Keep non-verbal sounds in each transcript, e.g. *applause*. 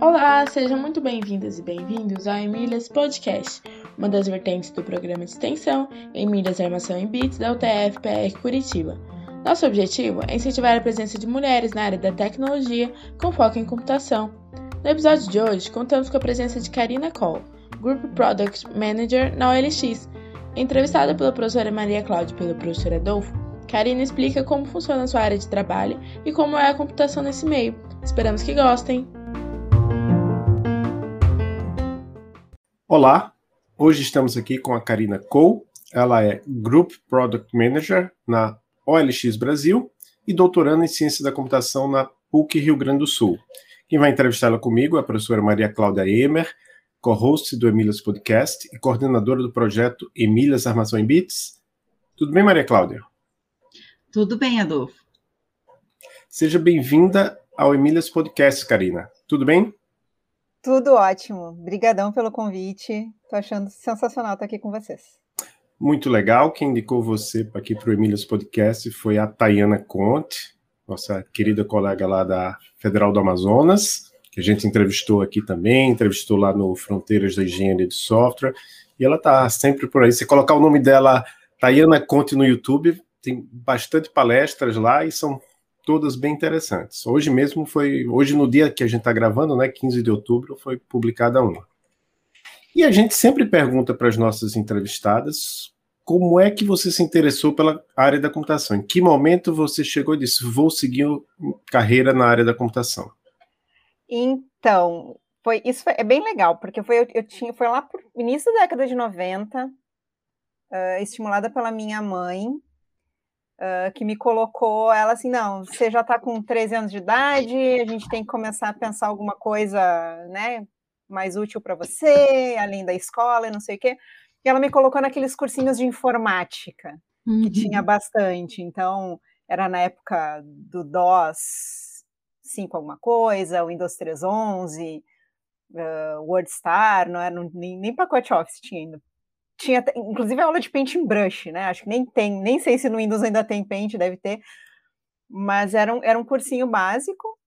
Olá, sejam muito bem-vindas e bem-vindos ao Emílias Podcast, uma das vertentes do programa de extensão Emílias Armação em Bits da UTF-PR Curitiba. Nosso objetivo é incentivar a presença de mulheres na área da tecnologia com foco em computação. No episódio de hoje, contamos com a presença de Karina Cole, Group Product Manager na OLX. Entrevistada pela professora Maria Cláudia e pelo professor Adolfo, Karina explica como funciona a sua área de trabalho e como é a computação nesse meio. Esperamos que gostem! Olá, hoje estamos aqui com a Karina Cole. Ela é Group Product Manager na OLX Brasil e doutoranda em Ciência da Computação na PUC Rio Grande do Sul. Quem vai entrevistá-la comigo é a professora Maria Cláudia Emer, co-host do Emílias Podcast e coordenadora do projeto Emílias Armação em Bits. Tudo bem, Maria Cláudia? Tudo bem, Adolfo. Seja bem-vinda ao Emílias Podcast, Karina. Tudo bem? Tudo ótimo. Obrigadão pelo convite. Tô achando sensacional estar aqui com vocês. Muito legal. Quem indicou você aqui para o Emílias Podcast foi a Tayana Conte, nossa querida colega lá da Federal do Amazonas, que a gente entrevistou aqui também, entrevistou lá no Fronteiras da Engenharia de Software, e ela está sempre por aí. Se colocar o nome dela, Tayana Conte, no YouTube, tem bastante palestras lá e são todas bem interessantes. Hoje mesmo foi, hoje no dia que a gente está gravando, né, 15 de outubro, foi publicada uma. E a gente sempre pergunta para as nossas entrevistadas como é que você se interessou pela área da computação? Em que momento você chegou e disse, vou seguir carreira na área da computação? Então, foi, isso foi, é bem legal, porque foi, eu, eu tinha, foi lá pro início da década de 90, uh, estimulada pela minha mãe, uh, que me colocou ela assim, não, você já está com 13 anos de idade, a gente tem que começar a pensar alguma coisa, né, mais útil para você, além da escola e não sei o quê. E ela me colocou naqueles cursinhos de informática, uhum. que tinha bastante. Então, era na época do DOS 5 alguma coisa, Windows 3.11, uh, WordStar, não era nem, nem pacote Office tinha ainda tinha inclusive aula de paint em brush, né? Acho que nem tem, nem sei se no Windows ainda tem paint, deve ter, mas era um, era um cursinho básico,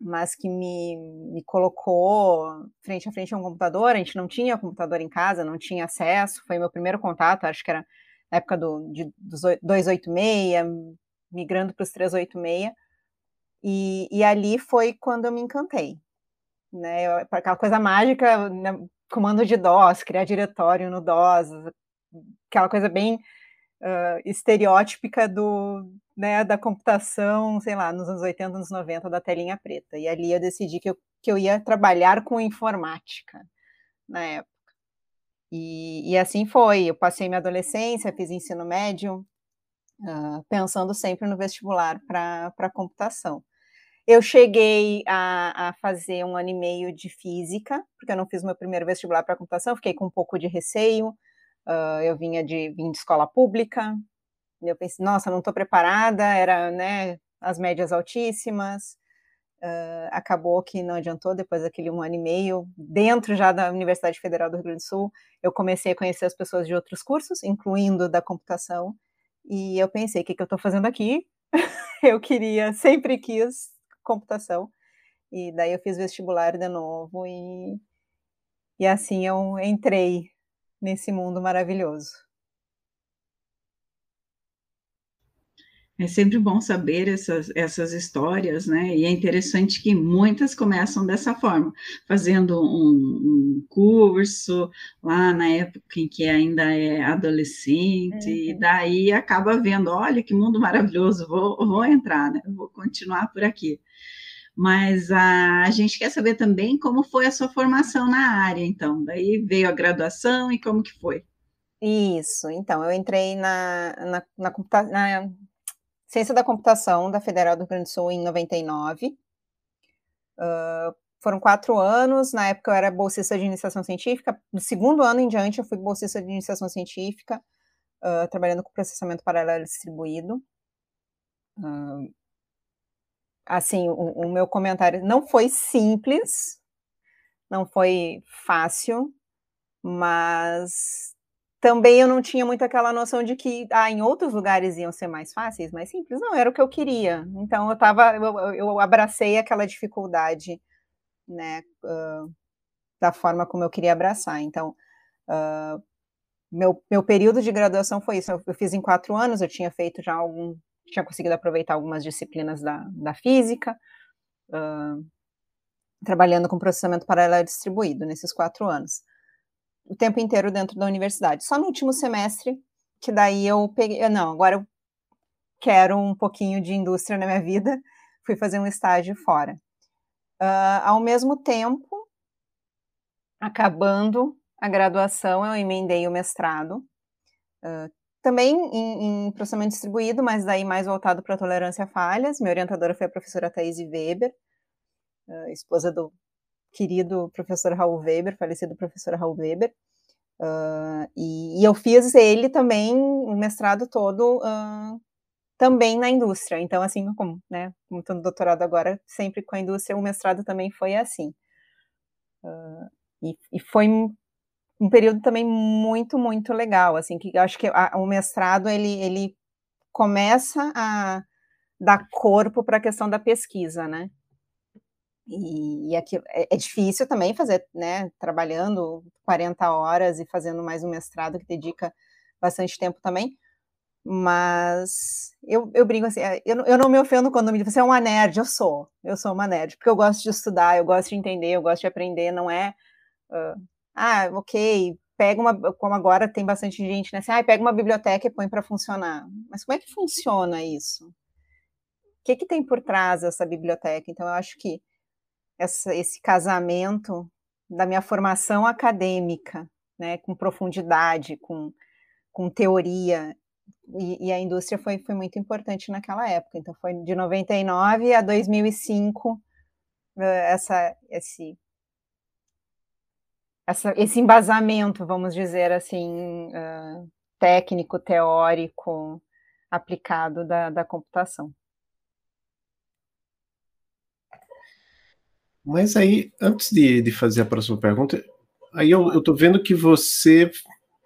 mas que me, me colocou frente a frente a um computador. A gente não tinha computador em casa, não tinha acesso. Foi meu primeiro contato, acho que era na época do, de, dos 286, migrando para os 386. E, e ali foi quando eu me encantei. Né, aquela coisa mágica, né, comando de DOS, criar diretório no DOS, aquela coisa bem uh, estereótipica do, né, da computação, sei lá, nos anos 80, anos 90, da telinha preta. E ali eu decidi que eu, que eu ia trabalhar com informática na época. E, e assim foi. Eu passei minha adolescência, fiz ensino médio, uh, pensando sempre no vestibular para computação. Eu cheguei a, a, fazer um ano e meio de física, porque eu não fiz meu primeiro vestibular para computação, fiquei com um pouco de receio. Uh, eu vinha de, vim de escola pública, eu pensei, nossa, não estou preparada, era né, as médias altíssimas. Uh, acabou que não adiantou, depois daquele um ano e meio, dentro já da Universidade Federal do Rio Grande do Sul, eu comecei a conhecer as pessoas de outros cursos, incluindo da computação, e eu pensei, o que, que eu estou fazendo aqui? *laughs* eu queria, sempre quis computação. E daí eu fiz vestibular de novo e, e assim eu entrei nesse mundo maravilhoso. É sempre bom saber essas, essas histórias, né? E é interessante que muitas começam dessa forma, fazendo um, um curso lá na época em que ainda é adolescente, uhum. e daí acaba vendo, olha que mundo maravilhoso, vou, vou entrar, né? Vou continuar por aqui. Mas a, a gente quer saber também como foi a sua formação na área, então. Daí veio a graduação e como que foi? Isso, então, eu entrei na, na, na, na Ciência da Computação da Federal do Rio Grande do Sul em 99. Uh, foram quatro anos, na época eu era bolsista de iniciação científica, no segundo ano em diante eu fui bolsista de iniciação científica, uh, trabalhando com processamento paralelo distribuído. Uh, assim, o, o, meu comentário não foi simples, não foi fácil, mas também eu não tinha muito aquela noção de que ah, em outros lugares iam ser mais fáceis, mais simples. Não, era o que eu queria. Então eu tava, eu, eu abracei aquela dificuldade, né, uh, da forma como eu queria abraçar. Então, uh, meu, meu período de graduação foi isso. Eu, eu, fiz em quatro anos, eu tinha feito já algum, tinha conseguido aproveitar algumas disciplinas da, da física, uh, trabalhando com processamento paralelo distribuído nesses quatro anos o tempo inteiro dentro da universidade. Só no último semestre, que daí eu peguei, não, agora eu quero um pouquinho de indústria na minha vida, *laughs* fui fazer um estágio fora. Uh, ao mesmo tempo, acabando a graduação, eu emendei o mestrado, uh, também em, em, processamento distribuído, mas daí mais voltado para tolerância a falhas. Minha orientadora foi a professora Thais Weber, uh, esposa do querido professor Raul Weber, falecido professor Raul Weber, uh, e, e, eu fiz ele também, o mestrado todo, uh, também na indústria. Então, assim, como, né, como estou no doutorado agora, sempre com a indústria, o mestrado também foi assim. Uh, e, e, foi um período também muito, muito legal, assim, que acho que a, o mestrado, ele, ele começa a dar corpo para a questão da pesquisa, né? E, e aquilo, é, é, difícil também fazer, né, trabalhando 40 horas e fazendo mais um mestrado que dedica bastante tempo também, mas eu, eu brinco assim, é, eu, eu não me ofendo quando me dizem, você é uma nerd, eu sou, eu sou uma nerd, porque eu gosto de estudar, eu gosto de entender, eu gosto de aprender, não é, uh, ah, ok, pega uma, como agora tem bastante gente, né, assim, ah, pega uma biblioteca e põe para funcionar, mas como é que funciona isso? O que, que tem por trás dessa biblioteca? Então, eu acho que essa, esse casamento da minha formação acadêmica, né, com profundidade, com, com teoria, e, e, a indústria foi, foi muito importante naquela época. Então, foi de 99 a 2005, eh, essa, esse, essa, esse embasamento, vamos dizer assim, uh, técnico, teórico, aplicado da, da computação. Mas aí, antes de, de fazer a próxima pergunta, aí eu, estou vendo que você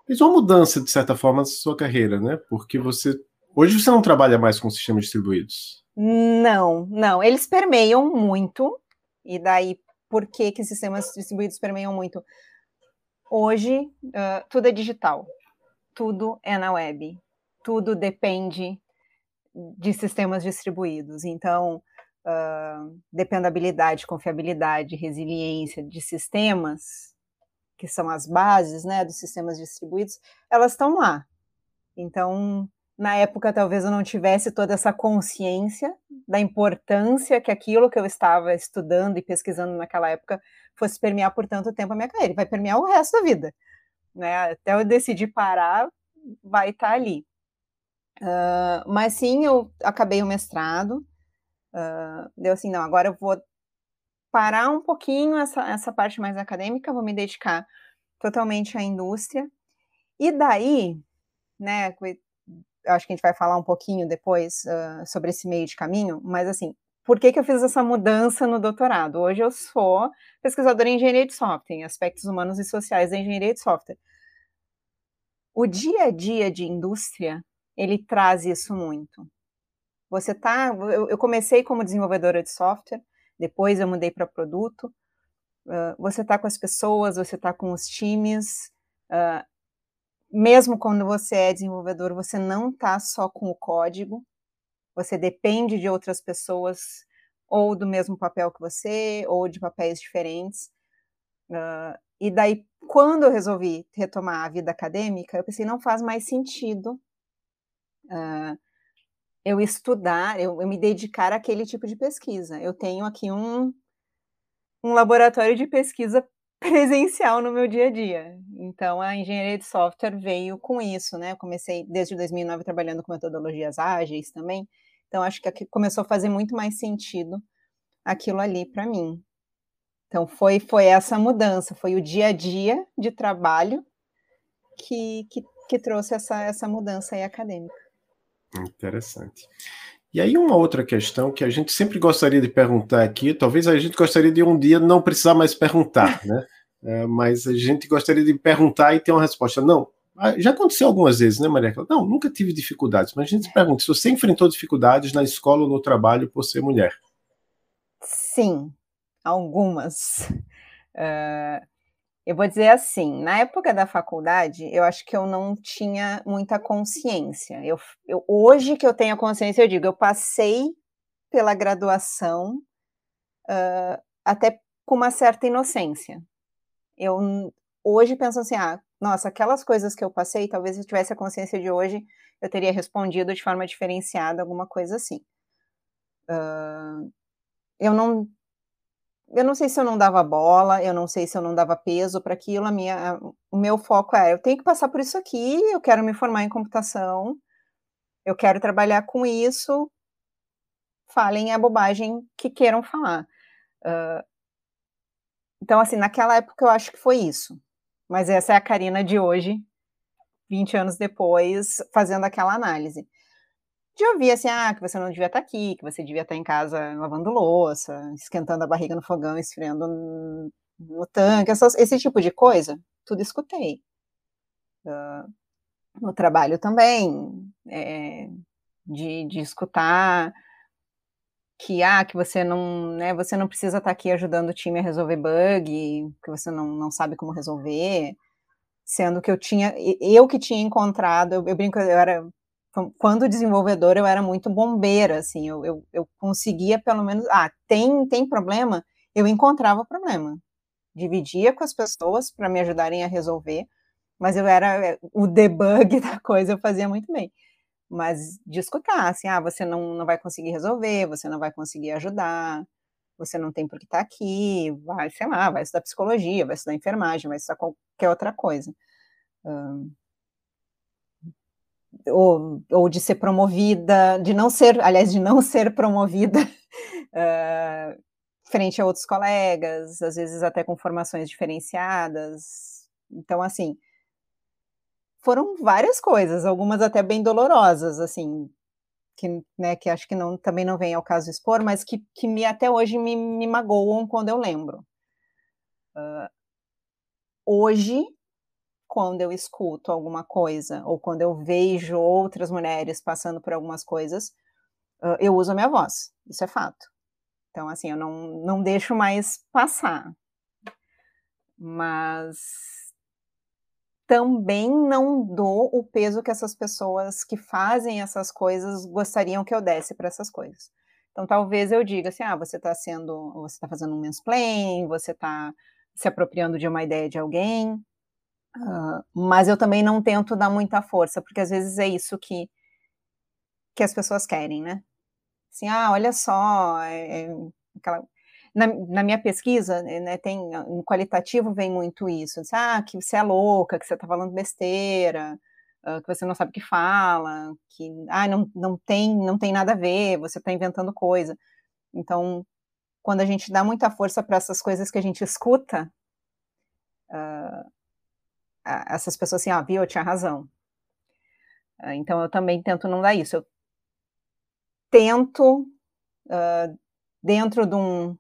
fez uma mudança, de certa forma, na sua carreira, né? Porque você. Hoje você não trabalha mais com sistemas distribuídos. Não, não. Eles permeiam muito. E daí, por que, que sistemas distribuídos permeiam muito? Hoje, uh, tudo é digital. Tudo é na web. Tudo depende de sistemas distribuídos. Então, uh, dependabilidade, confiabilidade, resiliência de sistemas, que são as bases né, dos sistemas distribuídos, elas estão lá. Então, na época, talvez eu não tivesse toda essa consciência da importância que aquilo que eu estava estudando e pesquisando naquela época fosse permear por tanto tempo a minha carreira. Vai permear o resto da vida. Né? Até eu decidir parar, vai estar ali. Uh, mas sim, eu acabei o mestrado, Uh, deu assim, não, agora eu vou parar um pouquinho essa, essa parte mais acadêmica, vou me dedicar totalmente à indústria. E daí, né, acho que a gente vai falar um pouquinho depois uh, sobre esse meio de caminho, mas assim, por que, que eu fiz essa mudança no doutorado? Hoje eu sou pesquisadora em engenharia de software, em aspectos humanos e sociais da engenharia de software. O dia a dia de indústria, ele traz isso muito. Você tá. Eu, eu comecei como desenvolvedora de software, depois eu mudei para produto. Uh, você está com as pessoas, você está com os times. Uh, mesmo quando você é desenvolvedor, você não está só com o código. Você depende de outras pessoas, ou do mesmo papel que você, ou de papéis diferentes. Uh, e daí, quando eu resolvi retomar a vida acadêmica, eu pensei, não faz mais sentido uh, eu estudar, eu, eu me dedicar àquele tipo de pesquisa. Eu tenho aqui um, um laboratório de pesquisa *laughs* presencial no meu dia a dia. Então, a engenharia de software veio com isso, né? Eu comecei desde 2009 trabalhando com metodologias ágeis também. Então, acho que começou a fazer muito mais sentido aquilo ali para mim. Então, foi, foi essa mudança, foi o dia a dia de trabalho que, que, que trouxe essa, essa mudança aí acadêmica. Interessante. E aí, uma outra questão que a gente sempre gostaria de perguntar aqui, talvez a gente gostaria de um dia não precisar mais perguntar, *laughs* né? É, mas a gente gostaria de perguntar e ter uma resposta. Não, ah, já aconteceu algumas vezes, né, Maria? Não, nunca tive dificuldades, mas a gente se pergunta se você enfrentou dificuldades na escola ou no trabalho por ser mulher. Sim, algumas. Uh, eu vou dizer assim, na época da faculdade, eu acho que eu não tinha muita consciência. Eu, eu hoje que eu tenho a consciência, eu digo, eu passei pela graduação uh, até com uma certa inocência. Eu hoje penso assim, ah, nossa, aquelas coisas que eu passei, talvez se eu tivesse a consciência de hoje, eu teria respondido de forma diferenciada, alguma coisa assim. Uh, eu não eu não sei se eu não dava bola, eu não sei se eu não dava peso para aquilo, a minha, o meu foco é, eu tenho que passar por isso aqui, eu quero me formar em computação, eu quero trabalhar com isso, falem a bobagem que queiram falar. Uh, então, assim, naquela época eu acho que foi isso. Mas essa é a Karina de hoje, 20 anos depois, fazendo aquela análise. De ouvir assim, ah, que você não devia estar aqui, que você devia estar em casa lavando louça, esquentando a barriga no fogão, esfriando no, tanque, essas, esse tipo de coisa, tudo escutei. Uh, no trabalho também, é, de, de escutar que ah, que você não, né, você não precisa estar aqui ajudando o time a resolver bug, que você não, não sabe como resolver, sendo que eu tinha, eu que tinha encontrado, eu, eu brinco, eu era, quando desenvolvedor eu era muito bombeira, assim, eu, eu, eu conseguia pelo menos, ah, tem, tem problema, eu encontrava o problema, dividia com as pessoas para me ajudarem a resolver, mas eu era, o debug *laughs* da coisa eu fazia muito bem. Mas de escutar, assim, ah, você não, não vai conseguir resolver, você não vai conseguir ajudar, você não tem por que estar tá aqui, vai, sei lá, vai estudar psicologia, vai estudar enfermagem, vai estudar qualquer outra coisa. Um, ou, ou de ser promovida, de não ser, aliás, de não ser promovida uh, *laughs* frente a outros colegas, às vezes até com formações diferenciadas. Então, assim, foram várias coisas, algumas até bem dolorosas, assim, que, né, que acho que não, também não vem ao caso expor, mas que, que me, até hoje me, me magoam quando eu lembro. Uh, hoje, quando eu escuto alguma coisa, ou quando eu vejo outras mulheres passando por algumas coisas, eu uso a minha voz, isso é fato. Então, assim, eu não, não deixo mais passar. Mas também não dou o peso que essas pessoas que fazem essas coisas gostariam que eu desse para essas coisas. Então, talvez eu diga assim: ah, você está sendo, você está fazendo um mansplaining, você está se apropriando de uma ideia de alguém, uh, mas eu também não tento dar muita força, porque às vezes é isso que, que as pessoas querem, né? Assim, ah, olha só, é, é aquela, na, na, minha pesquisa, né, tem, no qualitativo vem muito isso, diz, ah, que você é louca, que você está falando besteira, uh, que você não sabe o que fala, que ah, não, não, tem, não tem nada a ver, você está inventando coisa. Então, quando a gente dá muita força para essas coisas que a gente escuta, uh, essas pessoas assim, ah, viu, eu tinha razão. Uh, então, eu também tento não dar isso. Eu tento, dentro de um,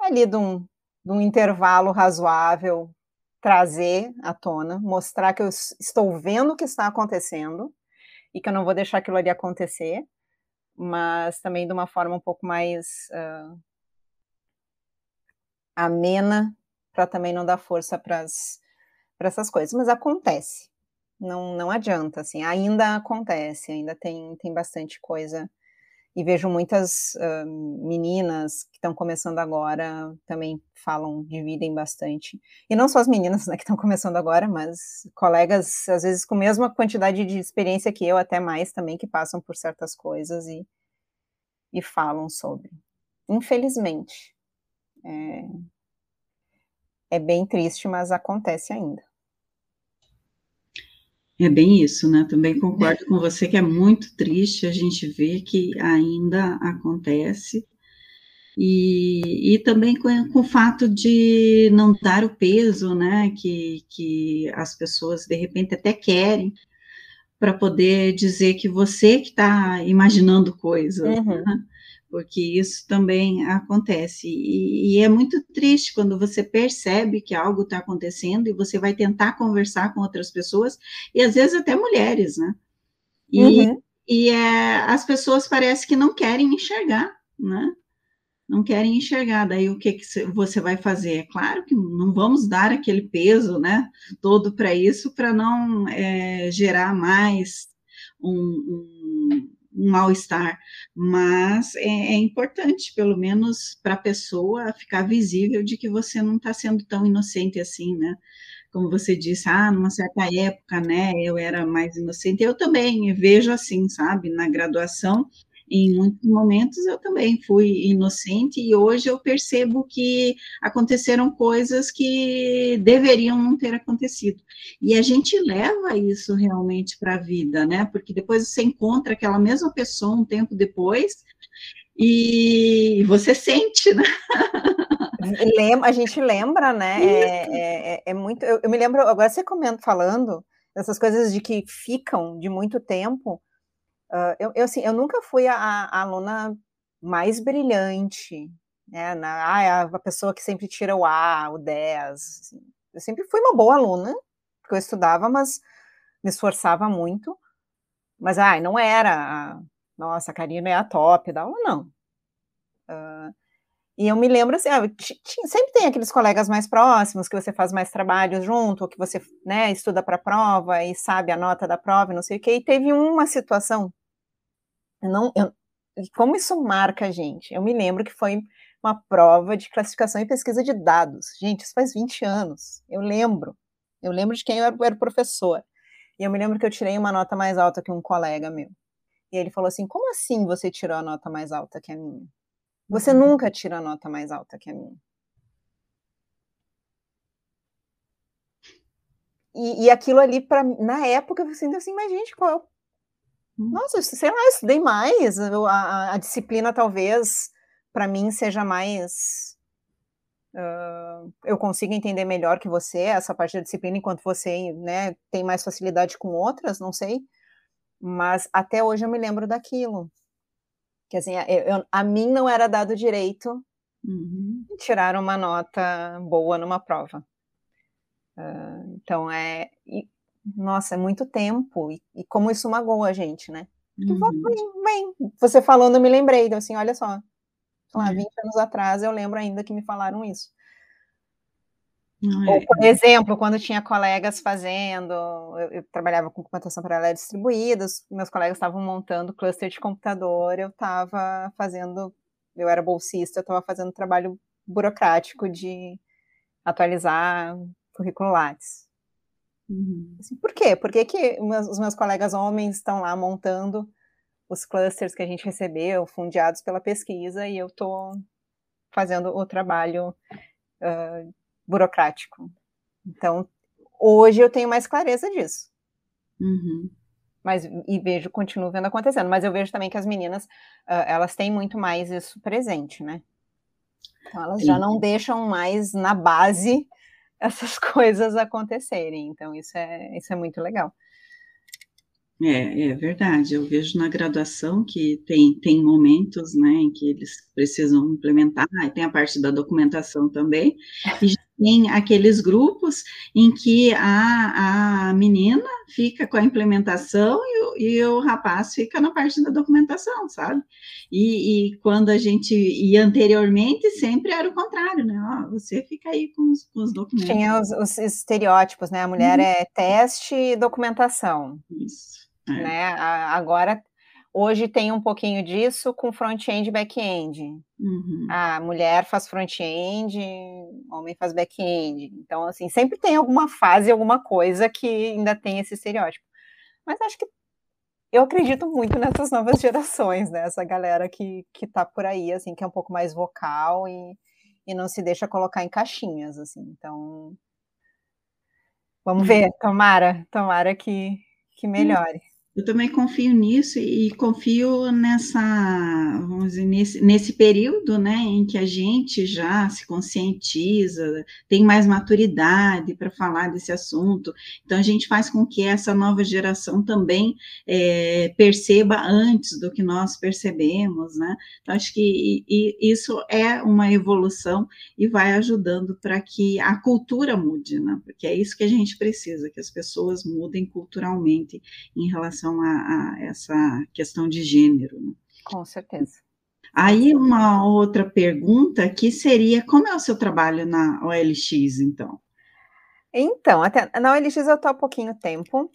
ali de um, de um intervalo razoável, trazer à tona, mostrar que eu estou vendo o que está acontecendo e que eu não vou deixar aquilo ali acontecer, mas também de uma forma um pouco mais uh, amena, para também não dar força para essas coisas. Mas acontece, não, não adianta, assim, ainda acontece, ainda tem, tem bastante coisa e vejo muitas uh, meninas que estão começando agora também falam, dividem bastante. E não só as meninas *laughs* né, que estão começando agora, mas colegas, às vezes com a mesma quantidade de experiência que eu, até mais também, que passam por certas coisas e, e falam sobre. Infelizmente. É, é bem triste, mas acontece ainda. É bem isso, né? Também concordo com você que é muito triste a gente ver que ainda acontece. E, e também com, com o fato de não dar o peso, né, que, que as pessoas de repente até querem para poder dizer que você que está imaginando coisas, uhum. né? Porque isso também acontece. E, e, é muito triste quando você percebe que algo está acontecendo e você vai tentar conversar com outras pessoas, e às vezes até mulheres, né? E, uhum. e é, as pessoas parecem que não querem enxergar, né? não querem enxergar. Daí o que, que você vai fazer? É claro que não vamos dar aquele peso, né, todo para isso, para não é, gerar mais um, um, um mal-estar. Mas é, é, importante, pelo menos para a pessoa, ficar visível de que você não está sendo tão inocente assim, né? Como você disse, ah, numa certa época, né, eu era mais inocente. Eu também vejo assim, sabe, na graduação em muitos momentos eu também fui inocente e hoje eu percebo que aconteceram coisas que deveriam não ter acontecido. E a gente leva isso realmente para a vida, né? Porque depois você encontra aquela mesma pessoa um tempo depois e você sente, né? a gente lembra, né? É, é, é muito. Eu, eu, me lembro, agora você comenta falando dessas coisas de que ficam de muito tempo. Eu, eu, assim, eu nunca fui a, a aluna mais brilhante, né? Na, ah, a pessoa que sempre tira o A, o 10. Assim. Eu sempre fui uma boa aluna, porque eu estudava, mas me esforçava muito. Mas, ai, não era. A, nossa, a Karina é a top da aula, não. Uh, e eu me lembro assim, ah, sempre tem aqueles colegas mais próximos que você faz mais trabalhos junto, ou que você né, estuda para a prova e sabe a nota da prova e não sei o que. E teve uma situação, não, eu, como isso marca a gente? Eu me lembro que foi uma prova de classificação e pesquisa de dados. Gente, isso faz 20 anos. Eu lembro. Eu lembro de quem eu era, eu era professor. E eu me lembro que eu tirei uma nota mais alta que um colega meu. E ele falou assim: Como assim você tirou a nota mais alta que a minha? Você uhum. nunca tira a nota mais alta que a minha. E, e aquilo ali, pra, na época, eu assim, assim, mas gente, qual é o... Hum. Nossa, sei lá, eu estudei mais, a, a, a disciplina talvez, para mim, seja mais... Uh, eu consigo entender melhor que você essa parte da disciplina, enquanto você né, tem mais facilidade com outras, não sei. Mas até hoje eu me lembro daquilo que assim, eu, eu, a mim não era dado direito uhum. tirar uma nota boa numa prova. Uh, então é, e, nossa, é muito tempo e, e, como isso magoa a gente, né? Uhum. Bem, bem, você falando, eu me lembrei, então, assim, olha só, lá, 20 anos atrás eu lembro ainda que me falaram isso. Ou, por exemplo, quando tinha colegas fazendo, eu, eu trabalhava com computação paralela distribuída, meus colegas estavam montando cluster de computador, eu estava fazendo, eu era bolsista, eu estava fazendo trabalho burocrático de atualizar currículo Lattes. Uhum. Assim, por quê? Por que, que meus, os meus colegas homens estão lá montando os clusters que a gente recebeu, fundiados pela pesquisa, e eu estou fazendo o trabalho uh, burocrático. Então, hoje eu tenho mais clareza disso. Uhum. Mas, e vejo, continuo vendo acontecendo. Mas eu vejo também que as meninas, uh, elas têm muito mais isso presente, né? Então, elas Sim. já não deixam mais na base *laughs* essas coisas acontecerem. Então, isso é, isso é muito legal. É, é verdade. Eu vejo na graduação que tem, tem momentos, né, em que eles precisam implementar, e tem a parte da documentação também, e tem aqueles grupos em que a, a menina fica com a implementação e, e o rapaz fica na parte da documentação, sabe? E, e, quando a gente ia anteriormente, sempre era o contrário, né? Ó, você fica aí com os, com os documentos. Tinha os, os, estereótipos, né? A mulher uhum. é teste e documentação. Isso. É. Né? Agora Hoje tem um pouquinho disso com front-end e back-end. Uhum. A mulher faz front-end, homem faz back-end. Então, assim, sempre tem alguma fase, alguma coisa que ainda tem esse estereótipo. Mas acho que eu acredito muito nessas novas gerações, né? Essa galera que, que tá por aí, assim, que é um pouco mais vocal e, e não se deixa colocar em caixinhas, assim. Então, vamos ver, tomara, tomara que, que melhore. Eu também confio nisso e confio nessa, vamos dizer, nesse, nesse período, né, em que a gente já se conscientiza, tem mais maturidade para falar desse assunto. Então, a gente faz com que essa nova geração também é, perceba antes do que nós percebemos, né? Então, acho que e, e isso é uma evolução e vai ajudando para que a cultura mude, né? Porque é isso que a gente precisa, que as pessoas mudem culturalmente em relação relação a, a essa questão de gênero. Né? Com certeza. Aí uma outra pergunta que seria, como é o seu trabalho na OLX, então? Então, até, na OLX eu estou há pouquinho tempo,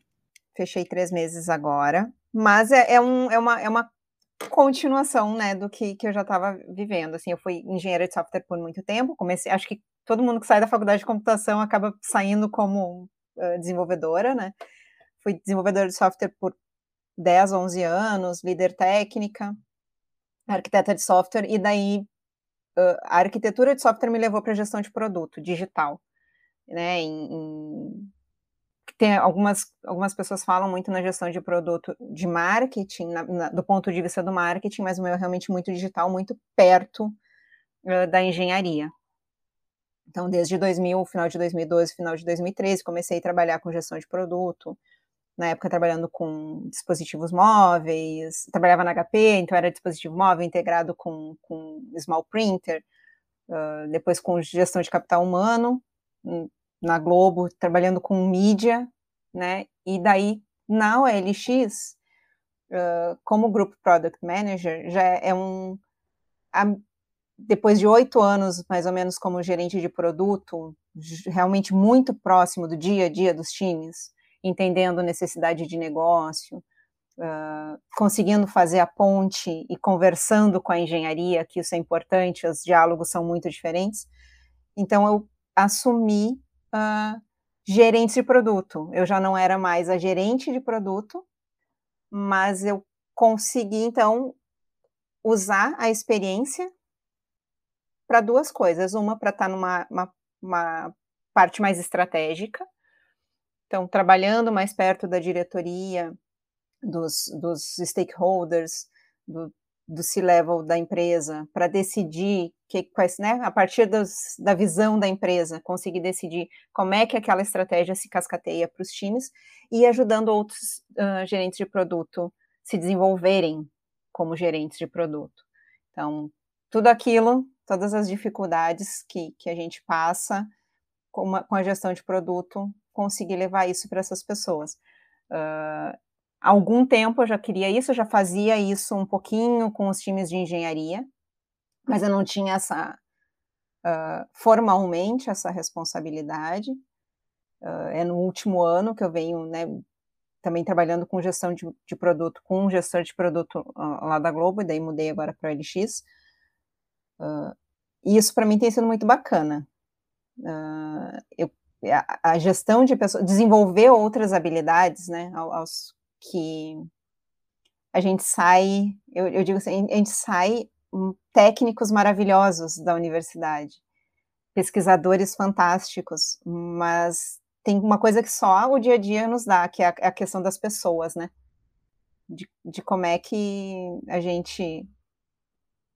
fechei três meses agora, mas é, é, um, é, uma, é uma continuação, né, do que, que eu já estava vivendo, assim, eu fui engenheira de software por muito tempo, comecei, acho que todo mundo que sai da faculdade de computação acaba saindo como uh, desenvolvedora, né, fui desenvolvedora de software por 10, 11 anos, líder técnica, arquiteta de software, e daí a arquitetura de software me levou para gestão de produto digital. Né, em, em, tem algumas, algumas pessoas falam muito na gestão de produto de marketing, na, na, do ponto de vista do marketing, mas o meu é realmente muito digital, muito perto uh, da engenharia. Então, desde 2000, final de 2012, final de 2013, comecei a trabalhar com gestão de produto, na época trabalhando com dispositivos móveis, trabalhava na HP, então era dispositivo móvel integrado com, com small printer, uh, depois com gestão de capital humano, hum, na Globo, trabalhando com mídia, né, e daí na OLX, uh, como Group Product Manager, já é um... A, depois de oito anos, mais ou menos, como gerente de produto, realmente muito próximo do dia a dia dos times, entendendo necessidade de negócio, uh, conseguindo fazer a ponte e conversando com a engenharia, que isso é importante, os diálogos são muito diferentes. Então, eu assumi uh, gerente de produto. Eu já não era mais a gerente de produto, mas eu consegui, então, usar a experiência para duas coisas. Uma, para estar tá numa uma, uma parte mais estratégica, então, trabalhando mais perto da diretoria, dos, dos stakeholders, do, do C-level da empresa, para decidir que, quais, né, a partir dos, da visão da empresa, conseguir decidir como é que aquela estratégia se cascateia para os times e ajudando outros uh, gerentes de produto se desenvolverem como gerentes de produto. Então, tudo aquilo, todas as dificuldades que, que a gente passa com, uma, com a gestão de produto, conseguir levar isso para essas pessoas. Uh, há algum tempo eu já queria isso, já fazia isso um pouquinho com os times de engenharia, mas eu não tinha essa uh, formalmente essa responsabilidade. Uh, é no último ano que eu venho, né, também trabalhando com gestão de, de produto, com um gestor de produto lá da Globo, e daí mudei agora para a LX. e isso para mim tem sido muito bacana. eu a, a gestão de pessoas, desenvolver outras habilidades, né, aos que a gente sai, eu, eu digo assim, a gente sai técnicos maravilhosos da universidade, pesquisadores fantásticos, mas tem uma coisa que só o dia a dia nos dá, que é a, é a questão das pessoas, né? De, de, como é que a gente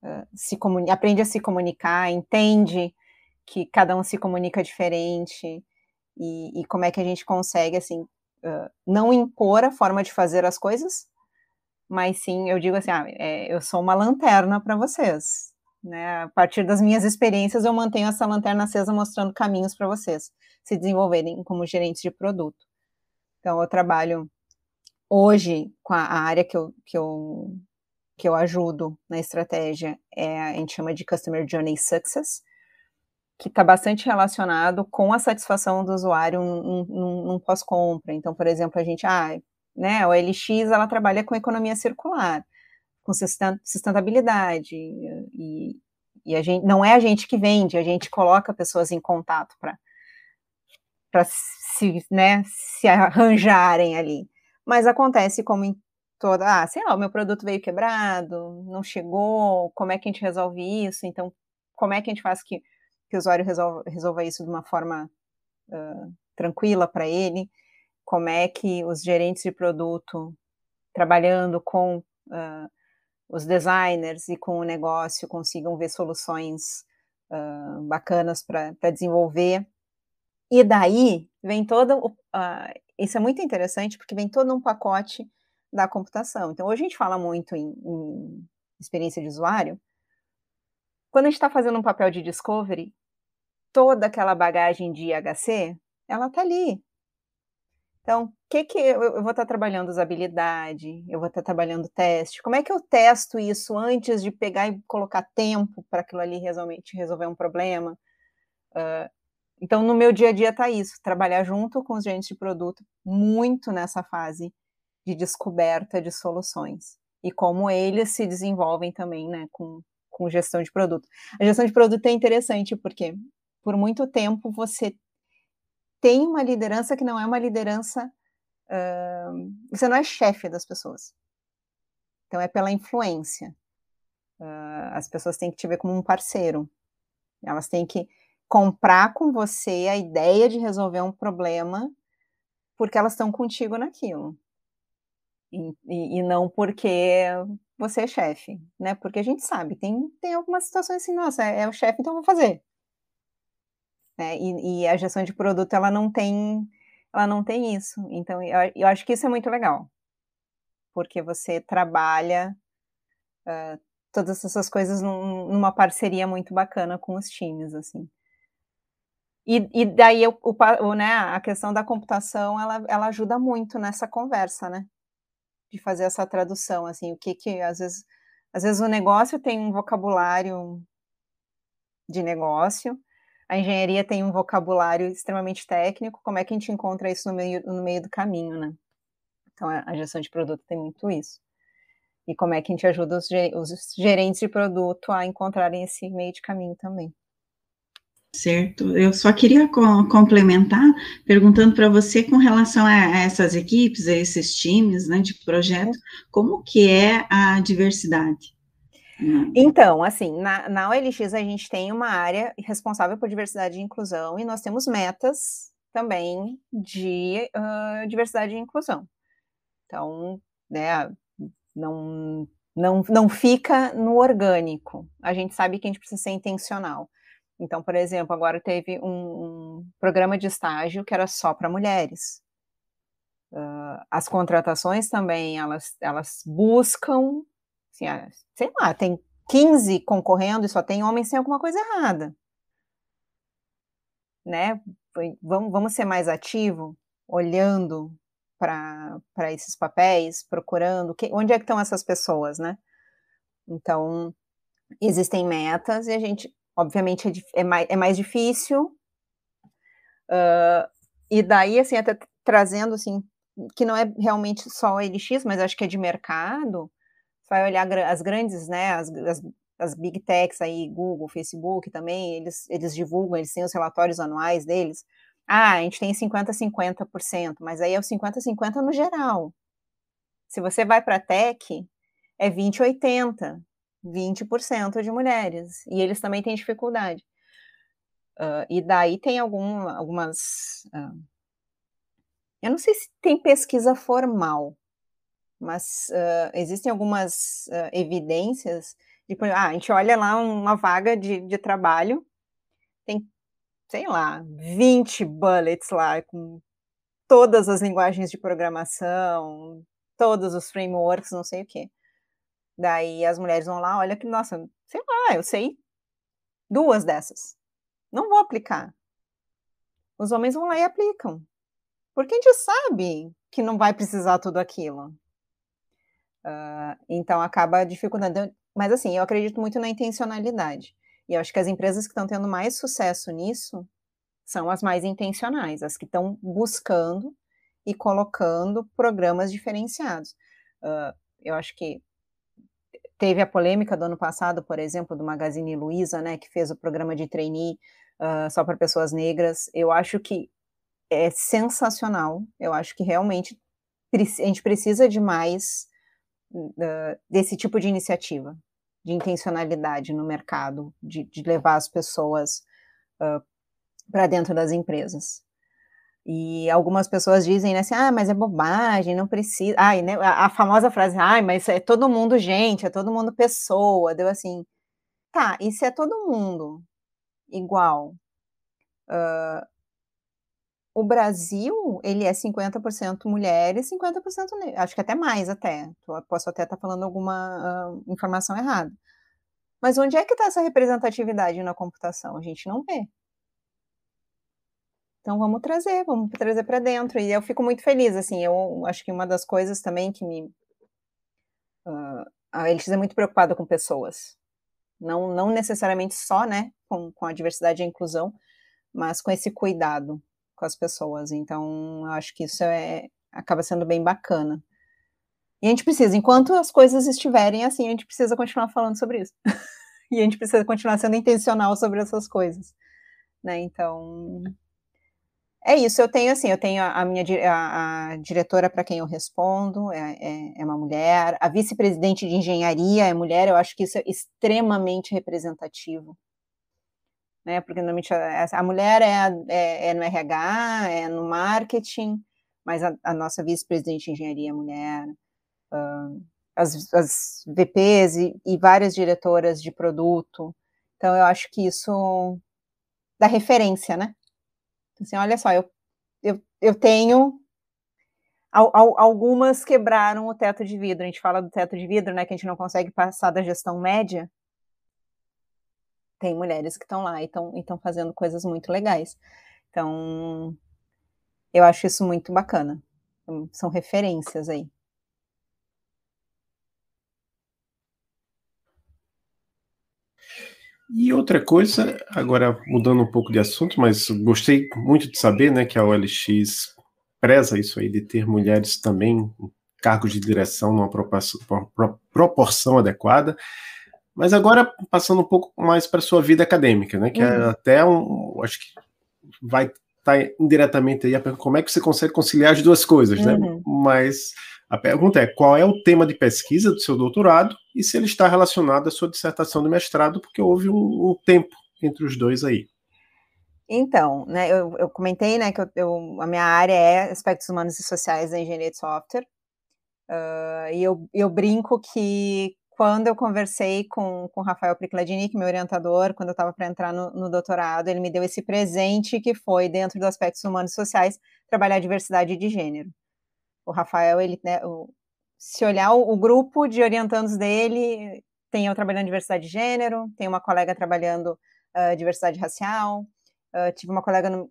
uh, se aprende a se comunicar, entende que cada um se comunica diferente, e, e como é que a gente consegue, assim, uh, não impor a forma de fazer as coisas, mas sim, eu digo assim, ah, é, eu sou uma lanterna para vocês, né? A partir das minhas experiências, eu mantenho essa lanterna acesa mostrando caminhos para vocês se desenvolverem como gerentes de produto. Então, eu trabalho hoje com a, área que eu, que eu que eu ajudo na estratégia é a gente chama de Customer Journey Success, que está bastante relacionado com a satisfação do usuário num, num, num pós-compra. Então, por exemplo, a gente, ah, né, a OLX, ela trabalha com economia circular, com sustentabilidade, e, e a gente, não é a gente que vende, a gente coloca pessoas em contato para para se, né, se arranjarem ali. Mas acontece como em toda, ah, sei lá, o meu produto veio quebrado, não chegou, como é que a gente resolve isso? Então, como é que a gente faz que que o usuário resolva, resolva isso de uma forma uh, tranquila para ele, como é que os gerentes de produto trabalhando com uh, os designers e com o negócio consigam ver soluções uh, bacanas para desenvolver. E daí vem todo. Uh, isso é muito interessante porque vem todo um pacote da computação. Então, hoje a gente fala muito em, em experiência de usuário. Quando a gente está fazendo um papel de discovery, toda aquela bagagem de IHC, ela está ali. Então, o que que eu, eu vou estar tá trabalhando usabilidade, eu vou estar tá trabalhando teste. Como é que eu testo isso antes de pegar e colocar tempo para aquilo ali realmente resolver um problema? Uh, então, no meu dia a dia está isso, trabalhar junto com os gerentes de produto muito nessa fase de descoberta de soluções e como eles se desenvolvem também, né, com, com gestão de produto. A gestão de produto é interessante porque por muito tempo você tem uma liderança que não é uma liderança. Uh, você não é chefe das pessoas. Então é pela influência. Uh, as pessoas têm que te ver como um parceiro. Elas têm que comprar com você a ideia de resolver um problema porque elas estão contigo naquilo. E, e, e, não porque você é chefe, né? Porque a gente sabe, tem, tem algumas situações assim, nossa, é, é o chefe, então eu vou fazer né? E, e, a gestão de produto ela não tem ela não tem isso. Então eu, eu acho que isso é muito legal, porque você trabalha uh, todas essas coisas num, numa parceria muito bacana com os times, assim. E, e daí o, o, né, a questão da computação ela, ela ajuda muito nessa conversa, né? De fazer essa tradução, assim, o que que às vezes às vezes o negócio tem um vocabulário de negócio, a engenharia tem um vocabulário extremamente técnico, como é que a gente encontra isso no meio, no meio do caminho, né? Então, a gestão de produto tem muito isso. E como é que a gente ajuda os, os gerentes de produto a encontrarem esse meio de caminho também. Certo, eu só queria co complementar perguntando para você com relação a, essas equipes, a esses times né, de projeto, como que é a diversidade? Hum. Então, assim, na, na OLX a gente tem uma área responsável por diversidade e inclusão e nós temos metas também de uh, diversidade e inclusão. Então, né, não, não, não fica no orgânico. A gente sabe que a gente precisa ser intencional. Então, por exemplo, agora teve um, um programa de estágio que era só para mulheres. Uh, as contratações também, elas, elas buscam Assim, ah, sei lá, tem 15 concorrendo e só tem homens, tem alguma coisa errada. Né? Vamos, vamos ser mais ativo, olhando para esses papéis, procurando que, onde é que estão essas pessoas, né? Então, existem metas e a gente, obviamente, é, é, mais, é mais difícil. Uh, e daí, assim, até trazendo, assim, que não é realmente só LX, mas acho que é de mercado, vai olhar as grandes, né, as, as, as, big techs aí, Google, Facebook também, eles, eles divulgam, eles têm os relatórios anuais deles. Ah, a gente tem 50-50%, mas aí é o 50-50 no geral. Se você vai para tech, é 20-80%, 20% de mulheres, e eles também têm dificuldade. Uh, e daí tem algum, algumas. Uh, eu não sei se tem pesquisa formal, mas uh, existem algumas uh, evidências de, ah, a gente olha lá uma vaga de, de trabalho, tem, sei lá, 20 bullets lá, com todas as linguagens de programação, todos os frameworks, não sei o quê. Daí as mulheres vão lá, olha que, nossa, sei lá, eu sei duas dessas. Não vou aplicar. Os homens vão lá e aplicam. Porque a gente sabe que não vai precisar tudo aquilo. Uh, então acaba dificultando. Mas assim, eu acredito muito na intencionalidade. E eu acho que as empresas que estão tendo mais sucesso nisso são as mais intencionais, as que estão buscando e colocando programas diferenciados. Uh, eu acho que teve a polêmica do ano passado, por exemplo, do Magazine Luiza, né, que fez o programa de trainee uh, só para pessoas negras. Eu acho que é sensacional. Eu acho que realmente a gente precisa de mais desse tipo de iniciativa, de intencionalidade no mercado, de, de levar as pessoas uh, para dentro das empresas. E algumas pessoas dizem né, assim, ah, mas é bobagem, não precisa. Ai, né, a, a, famosa frase, ai, mas é todo mundo gente, é todo mundo pessoa. Deu assim, tá, e se é todo mundo igual? Uh, o Brasil, ele é 50% mulheres, 50% negro. Acho que até mais, até. Posso até estar tá falando alguma uh, informação errada. Mas onde é que está essa representatividade na computação? A gente não vê. Então vamos trazer, vamos trazer para dentro. E eu fico muito feliz, assim, eu acho que uma das coisas também que me... Uh, a Elix é muito preocupada com pessoas. Não, não necessariamente só, né, com, com a diversidade e a inclusão, mas com esse cuidado com as pessoas. Então, acho que isso é, acaba sendo bem bacana. E a gente precisa, enquanto as coisas estiverem assim, a gente precisa continuar falando sobre isso. *laughs* e a gente precisa continuar sendo intencional sobre essas coisas. Né? Então, é isso. Eu tenho assim, eu tenho a, minha a, a diretora para quem eu respondo é, é, é uma mulher. A vice-presidente de engenharia é mulher. Eu acho que isso é extremamente representativo né? Porque normalmente a, a mulher é, é, é, no RH, é no marketing, mas a, a nossa vice-presidente de engenharia é mulher, uh, as, as VPs e, e, várias diretoras de produto. Então, eu acho que isso dá referência, né? Assim, olha só, eu, eu, eu tenho. Algumas quebraram o teto de vidro. A gente fala do teto de vidro, né? Que a gente não consegue passar da gestão média tem mulheres que estão lá e estão fazendo coisas muito legais. Então, eu acho isso muito bacana. São referências aí. E outra coisa, agora mudando um pouco de assunto, mas gostei muito de saber né, que a OLX preza isso aí de ter mulheres também cargos de direção numa proporção adequada. Mas agora, passando um pouco mais para sua vida acadêmica, né? Que é uhum. é até um. Acho que vai estar tá indiretamente aí a pergunta, como é que você consegue conciliar as duas coisas, né? uhum. né? Mas a pergunta é: qual é o tema de pesquisa do seu doutorado e se ele está relacionado à sua dissertação de mestrado, porque houve um, um tempo entre os dois aí. Então, né, eu, eu comentei, né, que eu, eu, a minha área é aspectos humanos e sociais da engenharia de software, uh, e eu, eu brinco que quando eu conversei com, com o Rafael Pricladini, que é meu orientador, quando eu estava para entrar no, no, doutorado, ele me deu esse presente que foi, dentro dos aspectos humanos e sociais, trabalhar a diversidade de gênero. O Rafael, ele, né, o, se olhar o, o, grupo de orientandos dele, tem eu trabalhando diversidade de gênero, tem uma colega trabalhando uh, diversidade racial, uh, tive uma colega no,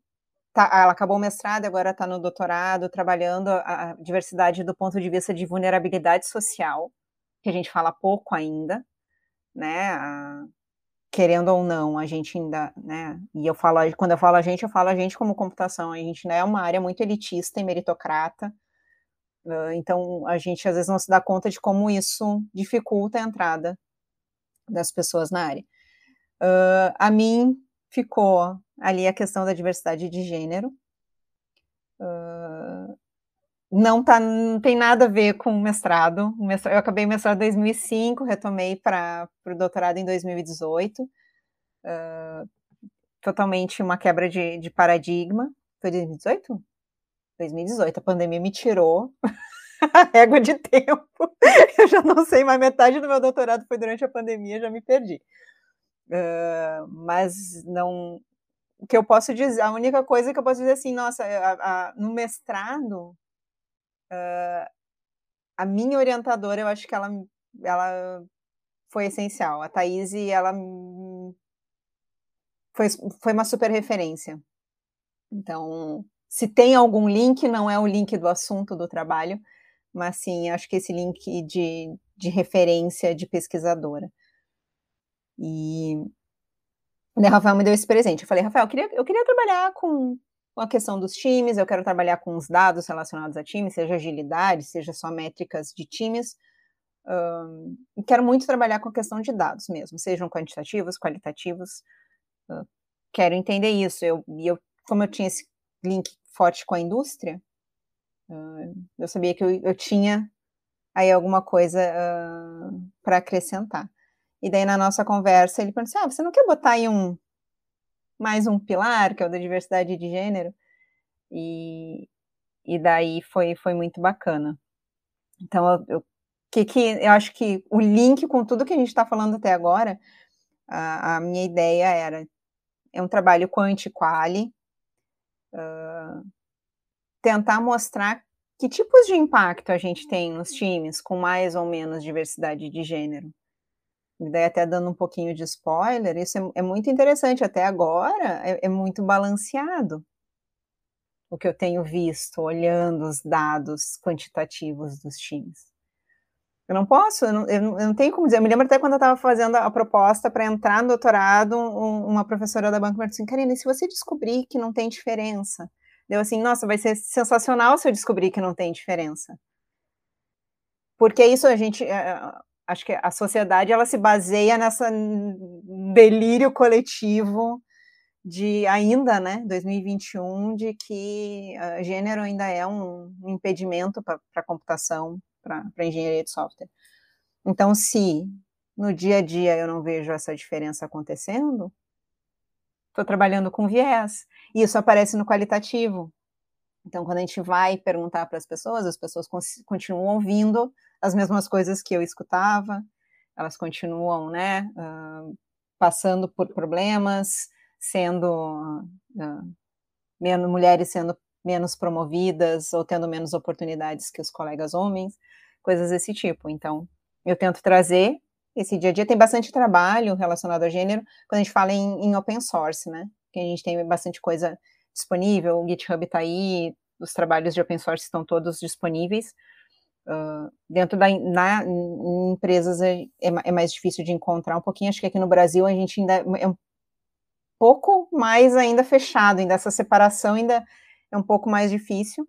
Tá, ela acabou o mestrado, agora está no doutorado, trabalhando a, a diversidade do ponto de vista de vulnerabilidade social que a gente fala pouco ainda, né? Querendo ou não, a gente ainda, né? E eu falo, quando eu falo a gente, eu falo a gente como computação, a gente né, é uma área muito elitista e meritocrata, então a gente às vezes não se dá conta de como isso dificulta a entrada das pessoas na área. Uh, a mim ficou ali a questão da diversidade de gênero. Não, tá, não tem nada a ver com o mestrado. Eu acabei o mestrado em 2005, retomei para o doutorado em 2018. Uh, totalmente uma quebra de, de paradigma. Foi 2018? 2018, a pandemia me tirou *laughs* a régua de tempo. *laughs* Eu já não sei, mas metade do meu doutorado foi durante a pandemia, já me perdi. Uh, mas não. O que eu posso dizer, a única coisa que eu posso dizer assim, nossa, a, a, no mestrado Uh, a minha orientadora, eu acho que ela, ela foi essencial. A Thaís, ela foi, foi uma super referência. Então, se tem algum link, não é o link do assunto do trabalho, mas sim, acho que esse link de, de referência de pesquisadora. E o Rafael me deu esse presente. Eu falei, Rafael, eu queria, eu queria trabalhar com com a questão dos times, eu quero trabalhar com os dados relacionados a times, seja agilidade, seja só métricas de times. Um, quero muito trabalhar com a questão de dados mesmo, sejam quantitativos, qualitativos. Uh, quero entender isso. Eu, eu, como eu tinha esse link forte com a indústria, uh, eu sabia que eu, eu, tinha aí alguma coisa uh, para acrescentar. E daí na nossa conversa ele perguntou: assim, ah, você não quer botar aí um mais um pilar, que é o da diversidade de gênero. E, e daí foi, foi muito bacana. Então, eu, que, que, eu acho que o link com tudo que a gente está falando até agora, a, a, minha ideia era, é um trabalho quanti-quali, uh, tentar mostrar que tipos de impacto a gente tem nos times com mais ou menos diversidade de gênero. Daí até dando um pouquinho de spoiler, isso é, é muito interessante, até agora é, é muito balanceado o que eu tenho visto, olhando os dados quantitativos dos times. Eu não posso, eu não, eu não, tenho como dizer. Eu me lembro até quando eu estava fazendo a proposta para entrar no doutorado, um, uma professora da banca me disse assim: Karina, e se você descobrir que não tem diferença? Deu assim, nossa, vai ser sensacional se eu descobrir que não tem diferença. Porque isso a gente, é, acho que a sociedade ela se baseia nessa delírio coletivo de ainda, né, 2021, de que uh, gênero ainda é um, impedimento para a computação, para engenharia de software. Então, se no dia a dia eu não vejo essa diferença acontecendo, estou trabalhando com viés. E isso aparece no qualitativo. Então, quando a gente vai perguntar para as pessoas, as pessoas continuam ouvindo as mesmas coisas que eu escutava, elas continuam, né, uh, passando por problemas, sendo uh, menos mulheres sendo menos promovidas ou tendo menos oportunidades que os colegas homens, coisas desse tipo. Então, eu tento trazer esse dia a dia. Tem bastante trabalho relacionado a gênero quando a gente fala em, em open source, né? Que a gente tem bastante coisa disponível, o GitHub está aí, os trabalhos de open source estão todos disponíveis. Dentro da na, em empresas é, é, é, mais difícil de encontrar um pouquinho. Acho que aqui no Brasil a gente ainda é um pouco mais ainda fechado, ainda essa separação ainda é um pouco mais difícil.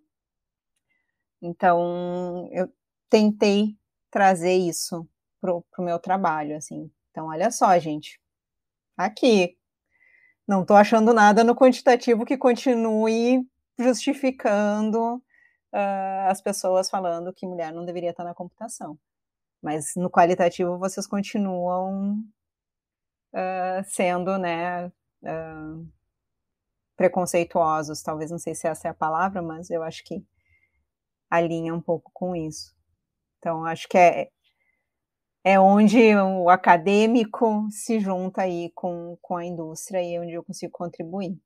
Então eu tentei trazer isso para o meu trabalho, assim. Então olha só, gente, aqui não estou achando nada no quantitativo que continue justificando uh, as pessoas falando que mulher não deveria estar na computação. Mas no qualitativo vocês continuam uh, sendo, né, uh, preconceituosos, talvez não sei se essa é a palavra, mas eu acho que alinha um pouco com isso. Então, acho que é, é onde o acadêmico se junta aí com, com a indústria e é onde eu consigo contribuir.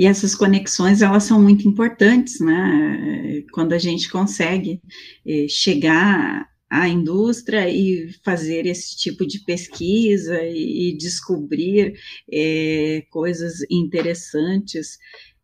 E essas conexões, elas são muito importantes, né? Quando a gente consegue eh, chegar à indústria e fazer esse tipo de pesquisa e, descobrir é, coisas interessantes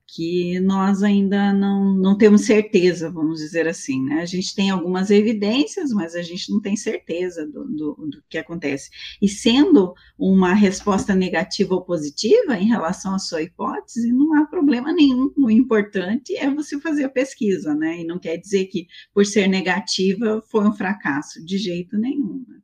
que nós ainda não, não temos certeza, vamos dizer assim, né? A gente tem algumas evidências, mas a gente não tem certeza do, do, do, que acontece. E sendo uma resposta negativa ou positiva em relação à sua hipótese, não há problema nenhum. O importante é você fazer a pesquisa, né? E não quer dizer que por ser negativa foi um fracasso, de jeito nenhum. Né?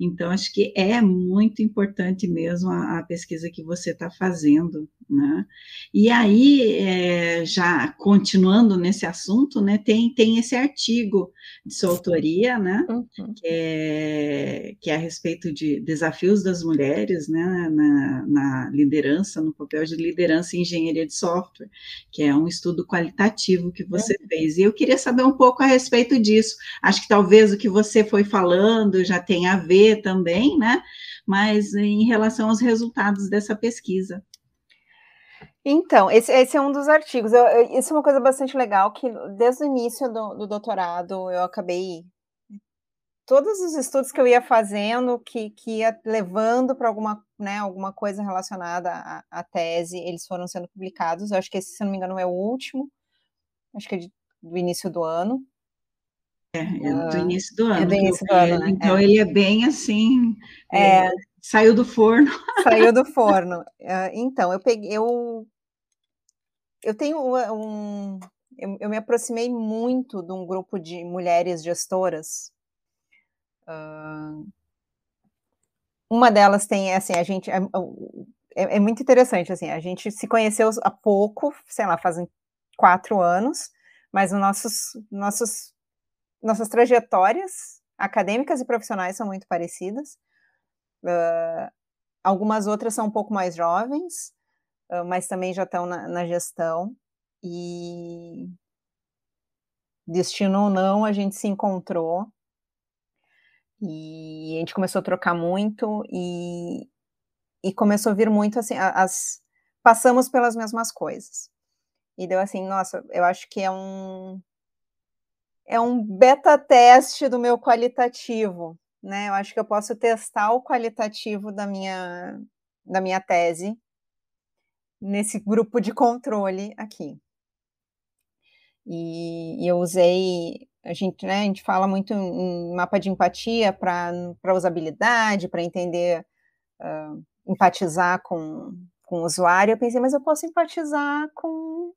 Então, acho que é muito importante mesmo a, a pesquisa que você está fazendo, né? E aí, é, já continuando nesse assunto, né, tem, tem esse artigo de sua autoria, né, uhum. que, é, que é a respeito de desafios das mulheres, né, na, na liderança, no papel de liderança em engenharia de software, que é um estudo qualitativo que você uhum. fez. E eu queria saber um pouco a respeito disso. Acho que talvez o que você foi falando já tenha a ver também, né? Mas em relação aos resultados dessa pesquisa. Então, esse, esse é um dos artigos. Eu, eu, isso é uma coisa bastante legal, que desde o início do, do doutorado eu acabei. Todos os estudos que eu ia fazendo, que, que ia levando para alguma, né, alguma coisa relacionada à, à, tese, eles foram sendo publicados. Eu acho que esse, se não me engano, é o último, acho que é de, do início do ano. É, é do ah, início do ano. É do início do ano, né? Então é. ele é bem assim. É, é, saiu do forno. *laughs* Saiu do forno. Uh, então, eu peguei. Eu, eu tenho um. Eu, eu, me aproximei muito de um grupo de mulheres gestoras. Uh, uma delas tem, assim, a gente. É, é, é, muito interessante, assim, a gente se conheceu há pouco, sei lá, fazem quatro anos, mas os nossos, nossos nossas trajetórias acadêmicas e profissionais são muito parecidas. Uh, algumas outras são um pouco mais jovens, mas também já estão na, na gestão. E destino ou não, a gente se encontrou e a gente começou a trocar muito e, e começou a vir muito assim, as passamos pelas mesmas coisas. E deu assim, nossa, eu acho que é um é um beta teste do meu qualitativo, né? Eu acho que eu posso testar o qualitativo da minha da minha tese nesse grupo de controle aqui. E, e eu usei, a gente, né, a gente fala muito em mapa de empatia para usabilidade, para entender, uh, empatizar com, com o usuário. Eu pensei, mas eu posso empatizar com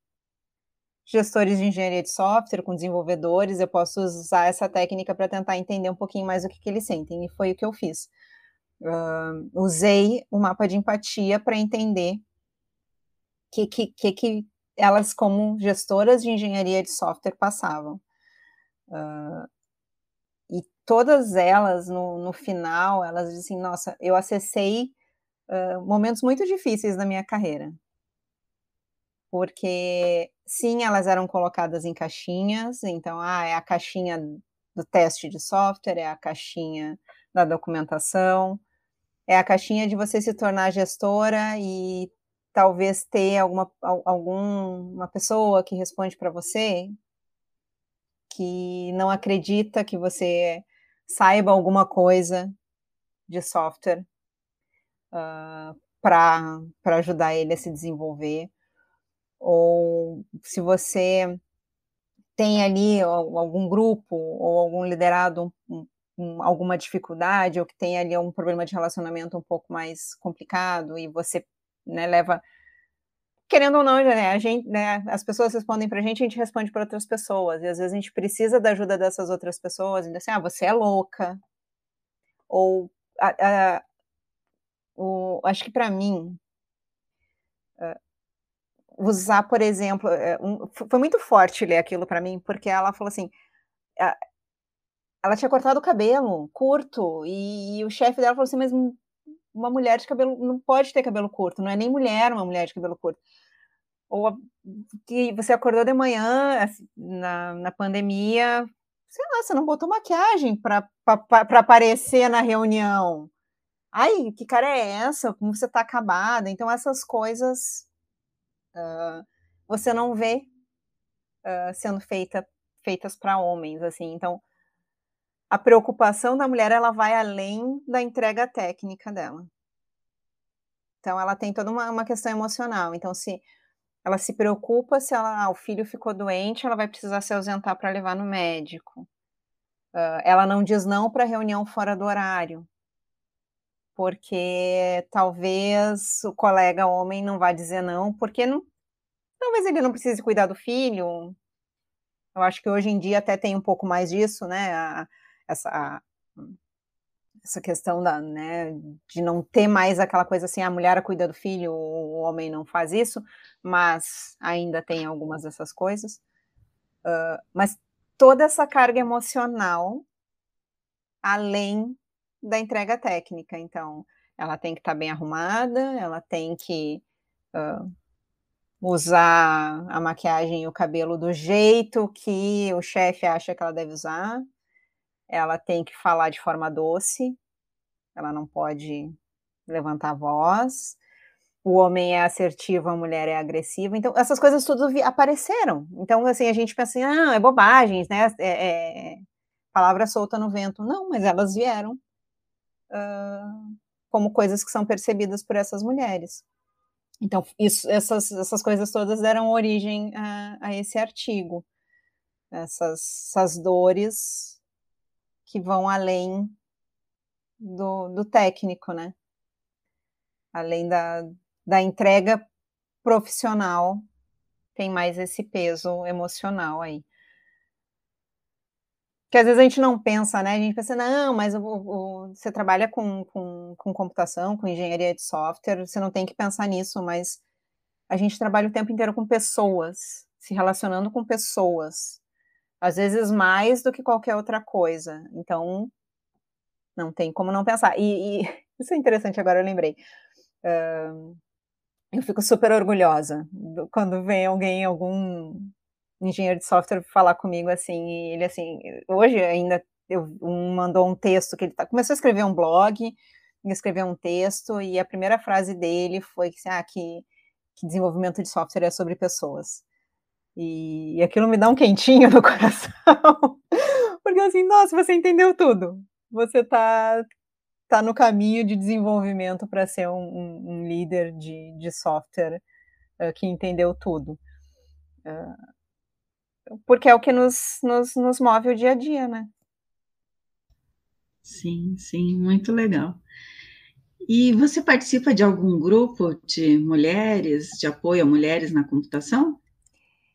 gestores de engenharia de software, com desenvolvedores, eu posso usar essa técnica para tentar entender um pouquinho mais o que, que, eles sentem, e foi o que eu fiz. Uh, usei o mapa de empatia para entender o que, que, que, elas, como gestoras de engenharia de software, passavam. Uh, e todas elas, no, no, final, elas dizem, nossa, eu acessei uh, momentos muito difíceis da minha carreira. Porque, sim, elas eram colocadas em caixinhas, então, ah, é a caixinha do teste de software, é a caixinha da documentação, é a caixinha de você se tornar gestora e talvez ter alguma alguma pessoa que responde para você que não acredita que você saiba alguma coisa de software uh, para ajudar ele a se desenvolver ou se você tem ali algum grupo ou algum liderado um, um, alguma dificuldade ou que tem ali um problema de relacionamento um pouco mais complicado e você né, leva querendo ou não, né, a gente, né, as pessoas respondem para a gente, a gente responde para outras pessoas, e às vezes a gente precisa da ajuda dessas outras pessoas, e assim, ah, você é louca, ou, a, a, o, acho que para mim, uh, usar, por exemplo, uh, um, foi muito forte ler aquilo para mim, porque ela falou assim, ela tinha cortado o cabelo curto, e, e o chefe dela falou assim, mas uma mulher de cabelo não pode ter cabelo curto, não é nem mulher uma mulher de cabelo curto. Ou que você acordou de manhã assim, na, na pandemia, sei lá, você não botou maquiagem para aparecer na reunião. Ai, que cara é essa? Como você tá acabada? Então, essas coisas uh, você não vê uh, sendo feita, feitas para homens, assim. Então, a preocupação da mulher ela vai além da entrega técnica dela. Então ela tem toda uma, uma questão emocional. Então se ela se preocupa se ela, ah, o filho ficou doente, ela vai precisar se ausentar para levar no médico. Uh, ela não diz não para reunião fora do horário, porque talvez o colega homem não vá dizer não, porque não, talvez ele não precise cuidar do filho. Eu acho que hoje em dia até tem um pouco mais disso, né? A, essa, essa questão da, né, de não ter mais aquela coisa assim, a mulher cuida do filho, o homem não faz isso, mas ainda tem algumas dessas coisas. Uh, mas toda essa carga emocional, além da entrega técnica. Então, ela tem que estar tá bem arrumada, ela tem que uh, usar a maquiagem e o cabelo do jeito que o chefe acha que ela deve usar, ela tem que falar de forma doce, ela não pode levantar a voz. O homem é assertivo, a mulher é agressiva. Então, essas coisas tudo apareceram. Então, assim, a gente pensa assim, ah, é bobagem, né? É, é palavra solta no vento. Não, mas elas vieram uh, como coisas que são percebidas por essas mulheres. Então, isso, essas, essas coisas todas deram origem a, a esse artigo. Essas, essas dores que vão além do, do técnico, né? Além da, da entrega profissional, tem mais esse peso emocional aí. Que às vezes a gente não pensa, né? A gente pensa, não, mas você trabalha com, com, com computação, com engenharia de software, você não tem que pensar nisso, mas a gente trabalha o tempo inteiro com pessoas, se relacionando com pessoas às vezes mais do que qualquer outra coisa. Então, não tem como não pensar. E, e *laughs* isso é interessante, agora eu lembrei. Uh, eu fico super orgulhosa quando vem alguém, algum engenheiro de software falar comigo assim, ele assim, hoje ainda eu, um mandou um texto que ele tá, começou a escrever um blog, escrever um texto, e a primeira frase dele foi que, ah, que, que desenvolvimento de software é sobre pessoas. E, e aquilo me dá um quentinho no *laughs* coração, porque assim, nossa, você entendeu tudo. Você está tá no caminho de desenvolvimento para ser um, um, um, líder de, de software uh, que entendeu tudo. Uh, porque é o que nos, nos, nos move o dia a dia, né? Sim, sim, muito legal. E você participa de algum grupo de mulheres, de apoio a mulheres na computação?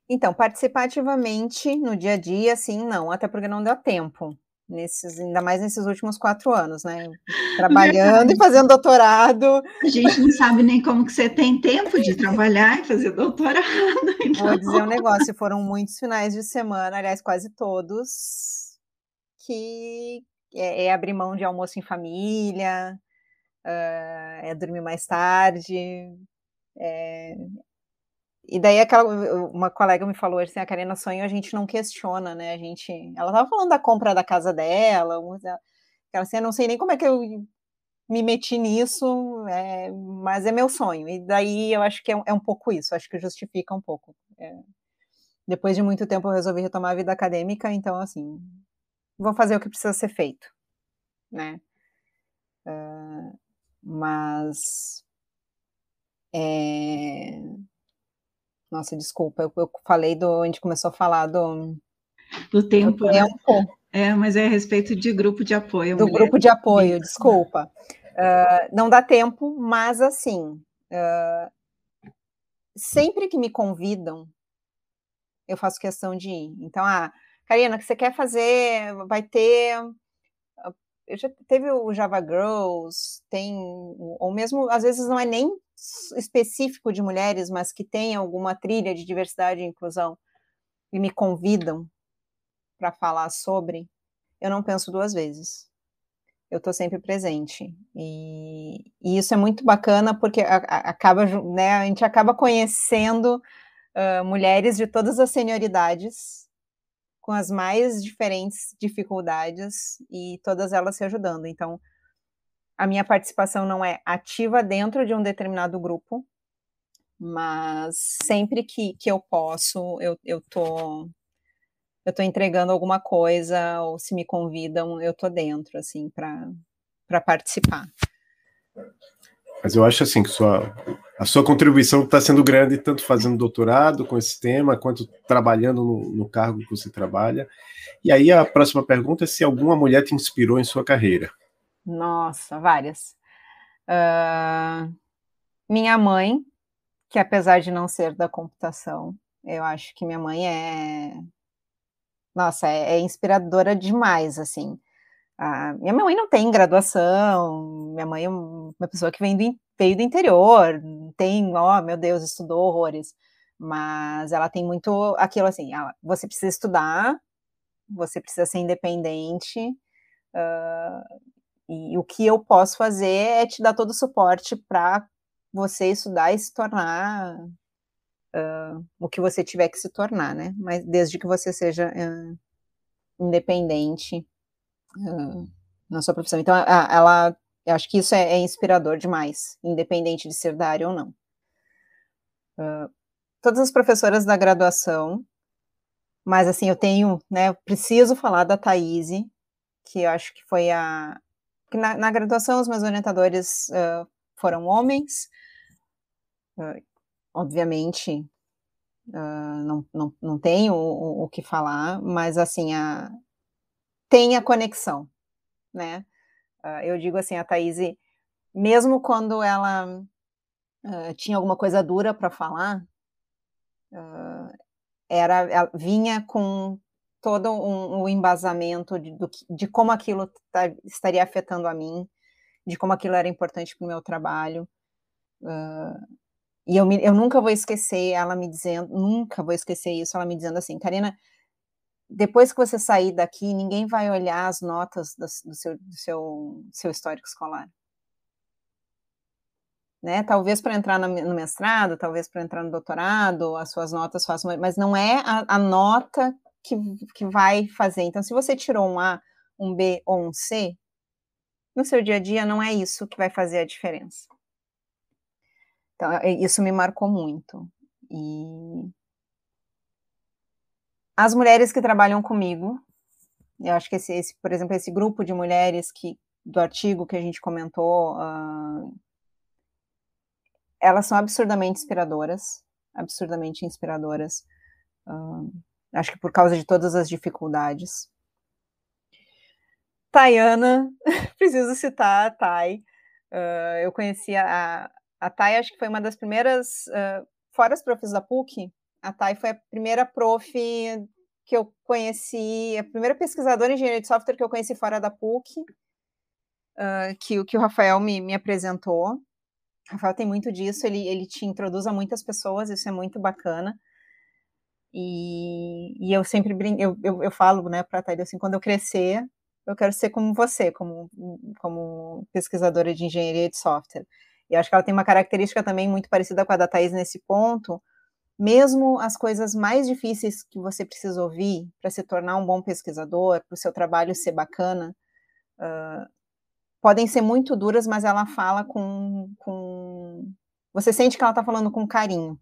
Então, participativamente no dia a dia, sim, não, até porque não deu tempo. Nesses, ainda mais nesses últimos quatro anos, né? *laughs* Trabalhando e fazendo doutorado. A gente não sabe nem como que você tem tempo de trabalhar e fazer doutorado. *laughs* Então. Vou dizer um negócio, foram muitos finais de semana, aliás, quase todos, que é, é abrir mão de almoço em família, uh, é dormir mais tarde. É... E daí aquela, uma colega me falou assim, a Karina sonho a gente não questiona, né? A gente, ela estava falando da compra da casa dela, ela assim, eu não sei nem como é que eu me meti nisso, é, mas é meu sonho. E daí eu acho que é, é um pouco isso, acho que justifica um pouco. É, depois de muito tempo eu resolvi retomar a vida acadêmica, então assim, vou fazer o que precisa ser feito, né? Uh, mas é... Nossa, desculpa, eu, eu, falei do. A gente começou a falar do. Do tempo. Do né? tempo. É, mas é a respeito de grupo de apoio. Do mulher. grupo de apoio, desculpa. Uh, não dá tempo, mas assim. Uh, sempre que me convidam, eu faço questão de ir. Então, ah, Karina, o que você quer fazer? Vai ter já teve o Java Girls, tem, ou mesmo, às vezes não é nem específico de mulheres, mas que tem alguma trilha de diversidade e inclusão e me convidam para falar sobre, eu não penso duas vezes. Eu estou sempre presente. E, e, isso é muito bacana porque a, a, acaba, né, a gente acaba conhecendo uh, mulheres de todas as senioridades com as mais diferentes dificuldades e todas elas se ajudando. Então, a minha participação não é ativa dentro de um determinado grupo, mas sempre que, que eu posso, eu, eu tô eu tô entregando alguma coisa ou se me convidam, eu tô dentro assim para participar. Mas eu acho assim que sua, a sua contribuição está sendo grande, tanto fazendo doutorado com esse tema, quanto trabalhando no, no, cargo que você trabalha. E aí a próxima pergunta é se alguma mulher te inspirou em sua carreira. Nossa, várias. Uh, minha mãe, que apesar de não ser da computação, eu acho que minha mãe é. Nossa, é, é inspiradora demais, assim. A minha mãe não tem graduação, minha mãe é uma pessoa que vem do, veio do interior, tem, ó, oh, meu Deus, estudou horrores, mas ela tem muito aquilo assim, ela, você precisa estudar, você precisa ser independente, uh, e o que eu posso fazer é te dar todo o suporte para você estudar e se tornar uh, o que você tiver que se tornar, né? Mas desde que você seja uh, independente na sua profissão. Então, ela, eu acho que isso é, é, inspirador demais, independente de ser da área ou não. Uh, todas as professoras da graduação, mas assim, eu tenho, né, eu preciso falar da Thaís, que eu acho que foi a. Que na, na graduação, os meus orientadores uh, foram homens, obviamente, Uh, não, não, não tenho o, o, que falar, mas assim, a, tem a conexão, né? Uh, eu digo assim, a Thaís, mesmo quando ela uh, tinha alguma coisa dura para falar, uh, era, vinha com todo um, um embasamento de, do, de como aquilo tá, estaria afetando a mim, de como aquilo era importante para o meu trabalho. e eu, me, eu nunca vou esquecer ela me dizendo, nunca vou esquecer isso, ela me dizendo assim, Karina, depois que você sair daqui, ninguém vai olhar as notas do, do, seu, do seu, seu histórico escolar. né? Talvez para entrar no mestrado, talvez para entrar no doutorado, as suas notas façam, mas não é a, a, nota que, que vai fazer. Então, se você tirou um A, um B ou um C, no seu dia a dia não é isso que vai fazer a diferença. Então, é, isso me marcou muito. E as mulheres que trabalham comigo, eu acho que esse, esse por exemplo, esse grupo de mulheres que do artigo que a gente comentou, uh, elas são absurdamente inspiradoras, absurdamente inspiradoras. Uh, acho que por causa de todas as dificuldades. Tayana, *laughs* preciso citar a Thay. Uh, eu conheci a, a Thay, acho que foi uma das primeiras, uh, fora as profs da PUC, a Thay foi a primeira prof que eu conheci, a primeira pesquisadora em engenharia de software que eu conheci fora da PUC, uh, que, que o Rafael me, me apresentou. O Rafael tem muito disso, ele, ele te introduz a muitas pessoas, isso é muito bacana. E, e eu sempre brinco, eu, eu, eu falo, né, para a Thay, assim, quando eu crescer, eu quero ser como você, como, como pesquisadora de engenharia de software. E acho que ela tem uma característica também muito parecida com a da Thais nesse ponto. Mesmo as coisas mais difíceis que você precisa ouvir para se tornar um bom pesquisador, para o seu trabalho ser bacana, uh, podem ser muito duras, mas ela fala com. com... Você sente que ela está falando com carinho.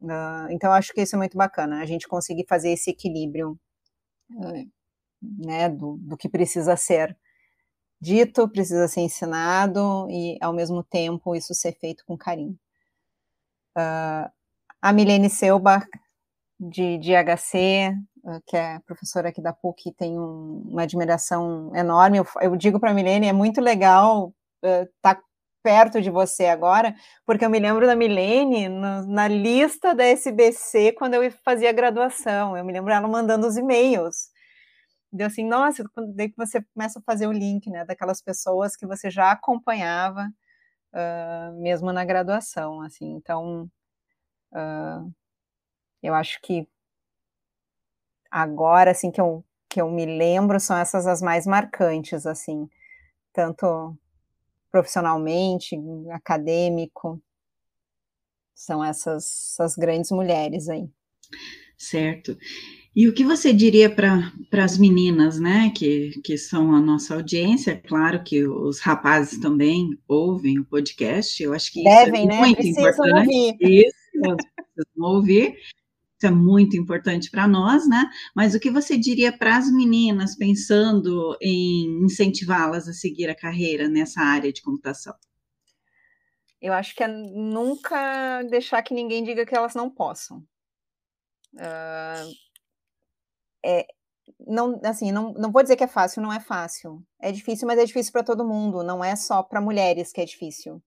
Uh, então, acho que isso é muito bacana, a gente conseguir fazer esse equilíbrio. Uh, né, do, do que precisa ser dito, precisa ser ensinado e, ao mesmo tempo, isso ser feito com carinho. Uh, a Milene Selba, de, de HC, uh, que é professora aqui da PUC, tem um, uma admiração enorme. Eu, eu digo para a Milene, é muito legal estar uh, tá perto de você agora, porque eu me lembro da Milene no, na lista da SBC quando eu fazia graduação. Eu me lembro ela mandando os e-mails Deu assim, nossa, daí que você começa a fazer o link, né, daquelas pessoas que você já acompanhava, uh, mesmo na graduação, assim, então, uh, eu acho que agora, assim, que eu, que eu me lembro, são essas as mais marcantes, assim, tanto profissionalmente, acadêmico, são essas, essas grandes mulheres aí. Certo. E o que você diria para as meninas, né, que, que são a nossa audiência? É claro que os rapazes também ouvem o podcast, eu acho que Devem, isso é né? muito Precisam importante. Ouvir. Isso, precisam ouvir. Isso é muito importante para nós, né? Mas o que você diria para as meninas pensando em incentivá-las a seguir a carreira nessa área de computação? Eu acho que é nunca deixar que ninguém diga que elas não possam. Uh, é, não, assim, não, não vou dizer que é fácil, não é fácil. É difícil, mas é difícil para todo mundo, não é só para mulheres que é difícil.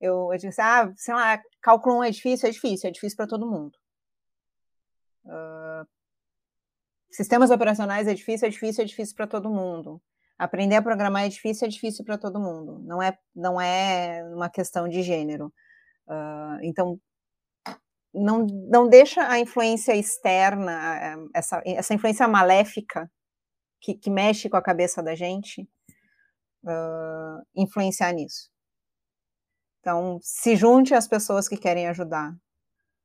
Eu, eu assim, ah, sei lá, cálculo 1 é difícil, é difícil, é difícil para todo mundo. Uh, sistemas operacionais é difícil, é difícil, é difícil para todo mundo. Aprender a programar é difícil, é difícil para todo mundo. Não é, não é uma questão de gênero. Uh, então, não, não deixa a influência externa, essa, essa influência maléfica que, que mexe com a cabeça da gente, uh, influenciar nisso. Então, se junte às pessoas que querem ajudar,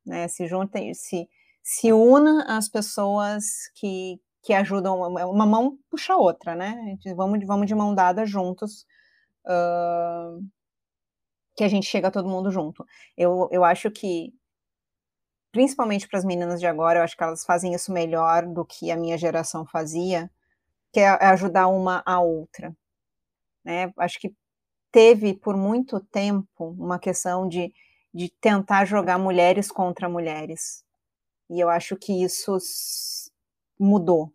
né? Se junte, se, se una às pessoas que, que ajudam, uma mão puxa a outra, né? Vamos, vamos de mão dada juntos, uh, que a gente chega todo mundo junto. Eu, eu acho que principalmente para as meninas de agora, eu acho que elas fazem isso melhor do que a minha geração fazia, que é ajudar uma a outra. Né? Acho que teve por muito tempo uma questão de, de tentar jogar mulheres contra mulheres. E eu acho que isso mudou.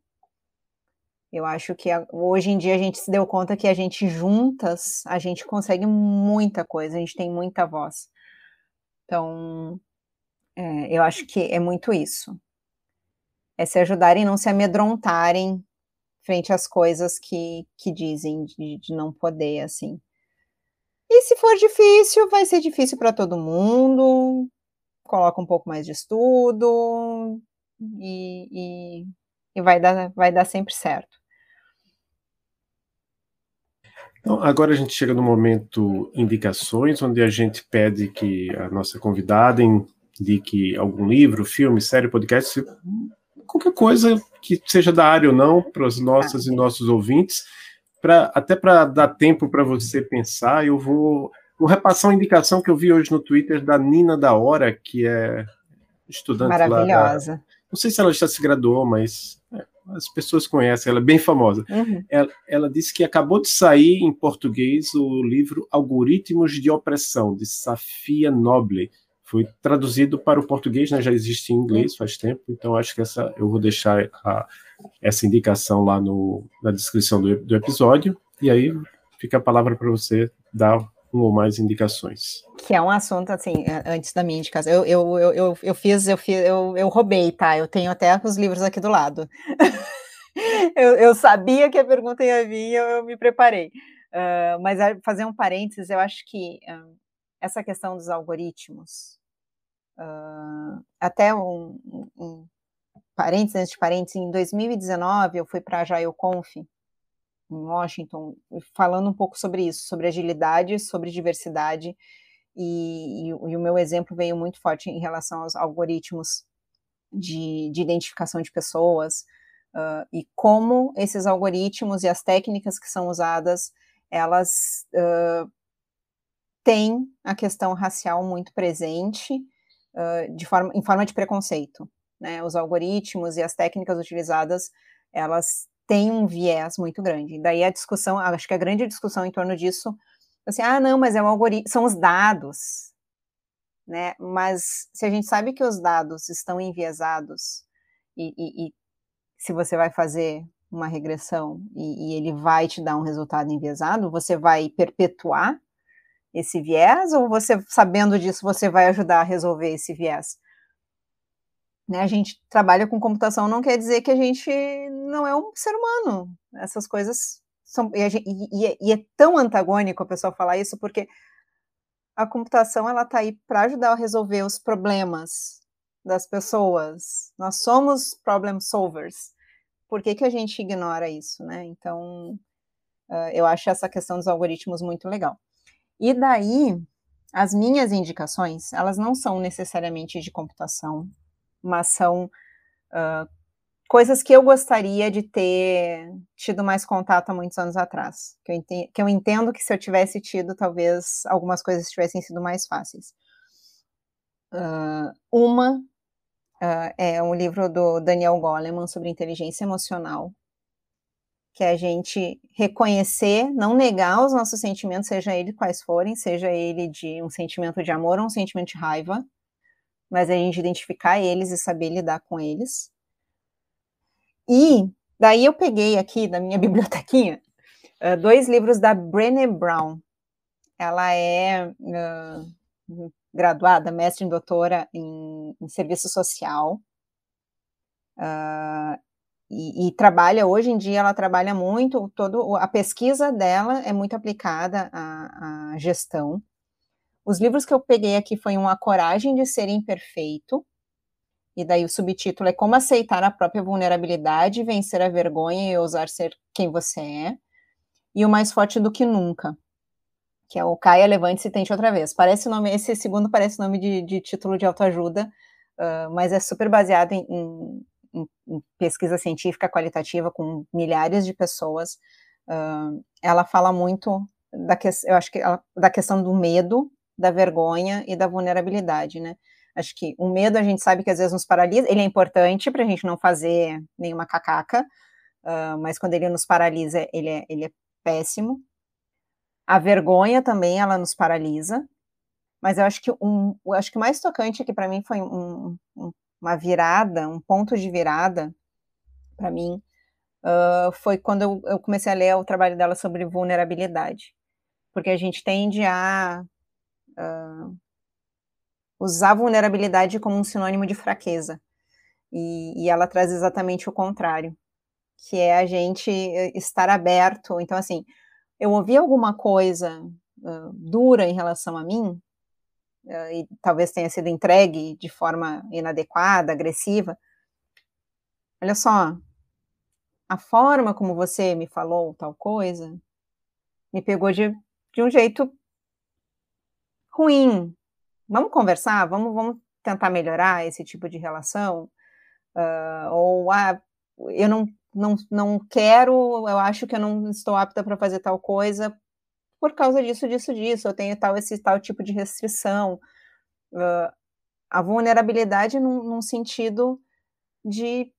Eu acho que hoje em dia a gente se deu conta que a gente juntas, a gente consegue muita coisa, a gente tem muita voz. Então, é, eu acho que é muito isso. É se ajudarem não se amedrontarem frente às coisas que, que dizem de, de não poder, assim. E se for difícil, vai ser difícil para todo mundo. Coloca um pouco mais de estudo e, e, e vai, dar, vai dar sempre certo. Então, agora a gente chega no momento indicações, onde a gente pede que a nossa convidada indique algum livro, filme, série, podcast, qualquer coisa que seja da área ou não, para as nossas e nossos ouvintes, pra, até para dar tempo para você pensar, eu vou, vou repassar uma indicação que eu vi hoje no Twitter da Nina da Hora, que é estudante Maravilhosa. lá. Da, não sei se ela já se graduou, mas é, as pessoas conhecem, ela é bem famosa. Uhum. Ela, ela, disse que acabou de sair em português o livro Algoritmos de Opressão, de Safia Noble. Foi traduzido para o português, né, já existe em inglês faz tempo, então acho que essa eu vou deixar a, essa indicação lá no, na descrição do, do episódio, e aí fica a palavra para você dar um ou mais indicações. Que é um assunto, assim, antes da minha indicação. Eu, eu, eu, eu, eu fiz, eu fiz, eu, eu roubei, tá? Eu tenho até os livros aqui do lado. *laughs* eu, eu sabia que a pergunta ia vir, eu, eu me preparei. Uh, mas fazer um parênteses, eu acho que uh, essa questão dos algoritmos, uh, até um, um, um parênteses, antes de parênteses, em 2019 eu fui para a JailConf, em Washington, falando um pouco sobre isso, sobre agilidade, sobre diversidade, e, e, e, o meu exemplo veio muito forte em relação aos algoritmos de, de identificação de pessoas, uh, e como esses algoritmos e as técnicas que são usadas, elas uh, têm a questão racial muito presente, de forma, em forma de preconceito. Né? Os algoritmos e as técnicas utilizadas, elas tem um viés muito grande. Daí a discussão, acho que a grande discussão em torno disso, assim, ah, não, mas é um algoritmo, são os dados, né? Mas se a gente sabe que os dados estão enviesados e, e, e se você vai fazer uma regressão e, e, ele vai te dar um resultado enviesado, você vai perpetuar esse viés ou você, sabendo disso, você vai ajudar a resolver esse viés? Né, a gente trabalha com computação não quer dizer que a gente não é um ser humano. Essas coisas são. E, gente, e, é, e é tão antagônico a pessoa falar isso, porque a computação ela está aí para ajudar a resolver os problemas das pessoas. Nós somos problem solvers. Por que, que a gente ignora isso, né? Então, uh, eu acho essa questão dos algoritmos muito legal. E daí, as minhas indicações, elas não são necessariamente de computação, mas são uh, coisas que eu gostaria de ter tido mais contato há muitos anos atrás. Que eu, entendo, que eu entendo que se eu tivesse tido, talvez algumas coisas tivessem sido mais fáceis. Uh, uma uh, é um livro do Daniel Goleman sobre inteligência emocional, que é a gente reconhecer, não negar os nossos sentimentos, seja ele quais forem, seja ele de um sentimento de amor ou um sentimento de raiva, mas a gente identificar eles e saber lidar com eles. E daí eu peguei aqui da minha *laughs* bibliotequinha uh, dois livros da Brené Brown. Ela é uh, graduada, mestre e doutora em, em serviço social. Uh, e, e, trabalha hoje em dia ela trabalha muito todo a pesquisa dela é muito aplicada à, à gestão os livros que eu peguei aqui foi um A Coragem de Ser Imperfeito, e daí o subtítulo é Como Aceitar a Própria Vulnerabilidade, Vencer a Vergonha e Ousar Ser Quem Você É, e o Mais Forte do Que Nunca, que é o Caia, Levante-se Tente Outra Vez. Parece nome, esse segundo parece nome de, de título de autoajuda, uh, mas é super baseado em, em, em, pesquisa científica qualitativa com milhares de pessoas. Uh, ela fala muito da, que, eu acho que ela, da questão do medo, da vergonha e da vulnerabilidade, né? Acho que o medo a gente sabe que às vezes nos paralisa, ele é importante para a gente não fazer nenhuma cacaca, uh, mas quando ele nos paralisa, ele é, ele é péssimo. A vergonha também, ela nos paralisa, mas eu acho que um, eu acho que o mais tocante aqui para mim foi um, um, uma virada, um ponto de virada para mim, uh, foi quando eu, eu comecei a ler o trabalho dela sobre vulnerabilidade, porque a gente tende a uh, usar vulnerabilidade como um sinônimo de fraqueza. E, e, ela traz exatamente o contrário, que é a gente eh, estar aberto. Então, assim, eu ouvi alguma coisa uh, dura em relação a mim, e talvez tenha sido entregue de forma inadequada, agressiva. Olha só, a forma como você me falou tal coisa me pegou de, de um jeito ruim. Vamos conversar, vamos, vamos tentar melhorar esse tipo de relação? Uh, ou, ah, eu não, não, não quero, eu acho que eu não estou apta para fazer tal coisa por causa disso, disso, disso, eu tenho tal, esse tal tipo de restrição. Uh, a vulnerabilidade num, num sentido de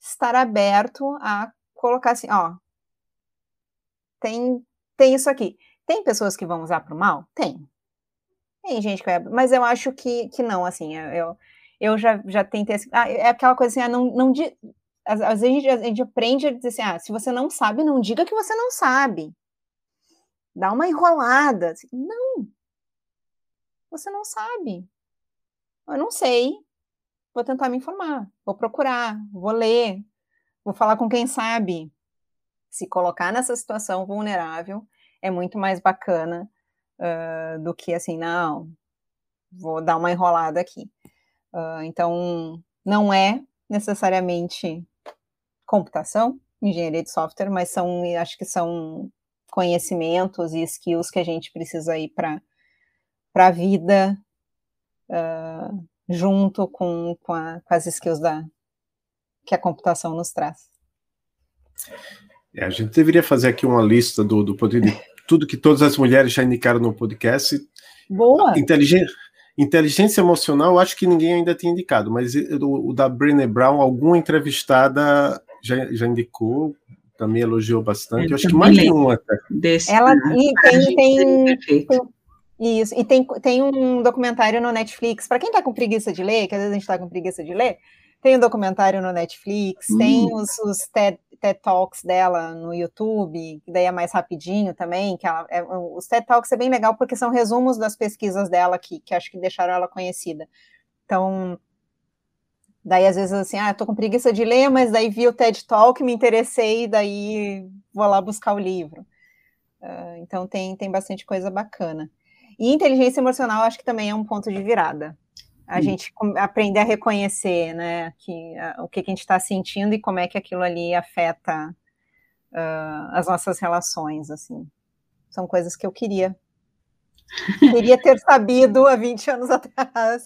estar aberto a colocar assim, ó, tem, tem isso aqui. Tem pessoas que vão usar para o mal? Tem. Tem gente que vai, mas eu acho que, que não, assim, eu, eu já, já tentei, assim, ah, é aquela coisa assim, ah, não, não, às, vezes a gente, a gente aprende a dizer assim, ah, se você não sabe, não diga que você não sabe. Dá uma enrolada. Assim, não. Você não sabe. Eu não sei. Vou tentar me informar. Vou procurar. Vou ler. Vou falar com quem sabe. Se colocar nessa situação vulnerável é muito mais bacana uh, do que assim, não, vou dar uma enrolada aqui. Uh, então, não é necessariamente computação, engenharia de software, mas são, acho que são conhecimentos e skills que a gente precisa aí para a vida, uh, junto com, com, a, com, as skills da, que a computação nos traz. É, a gente deveria fazer aqui uma lista do, do poder de tudo que todas as mulheres já indicaram no podcast. Boa! Inteligência, inteligência emocional, acho que ninguém ainda tem indicado, mas o, o da Brené Brown, alguma entrevistada já, já indicou, também elogiou bastante. Eu, eu acho que mais de um até. Desse, Ela e tem, tem, tem, isso, e tem, tem um documentário no Netflix, para quem está com preguiça de ler, que às vezes a gente está com preguiça de ler, tem um documentário no Netflix, hum. tem os, os TED, TED, Talks dela no YouTube, que daí é mais rapidinho também, que ela, é, os TED Talks é bem legal porque são resumos das pesquisas dela que, que acho que deixaram ela conhecida. Então, Daí, às vezes, assim, ah, tô com preguiça de ler, mas daí vi o TED Talk, me interessei, daí vou lá buscar o livro. Uh, então, tem, tem bastante coisa bacana. E inteligência emocional, acho que também é um ponto de virada. A hum. gente aprender a reconhecer, né, que, uh, o que, que, a gente está sentindo e como é que aquilo ali afeta uh, as nossas relações, assim. São coisas que eu queria. *laughs* Queria ter sabido há 20 anos *laughs* atrás.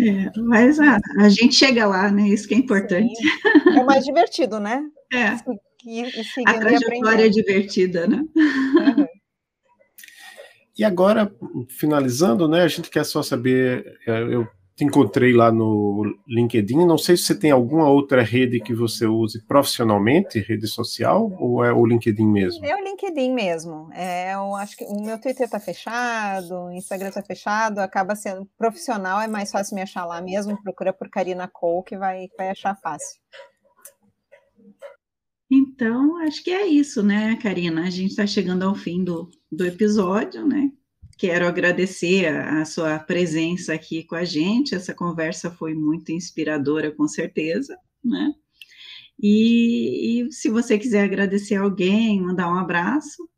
É, mas a, a, gente chega lá, né? Isso que é importante. Sim. É mais divertido, né? *laughs* É. E, e a trajetória é divertida, né? Uhum. E agora, finalizando, né? A gente quer só saber. É, eu te encontrei lá no LinkedIn. Não sei se você tem alguma outra rede que você use profissionalmente, rede social, ou é o LinkedIn mesmo? É o LinkedIn mesmo. É, eu acho que o meu Twitter está fechado, o Instagram está fechado, acaba sendo profissional, é mais fácil me achar lá mesmo. Procura por Karina Cole, que vai, vai achar fácil. Então, acho que é isso, né, Karina? A gente está chegando ao fim do, do episódio, né? Quero agradecer a, a, sua presença aqui com a gente. Essa conversa foi muito inspiradora, com certeza, né? E, e se você quiser agradecer alguém, mandar um abraço.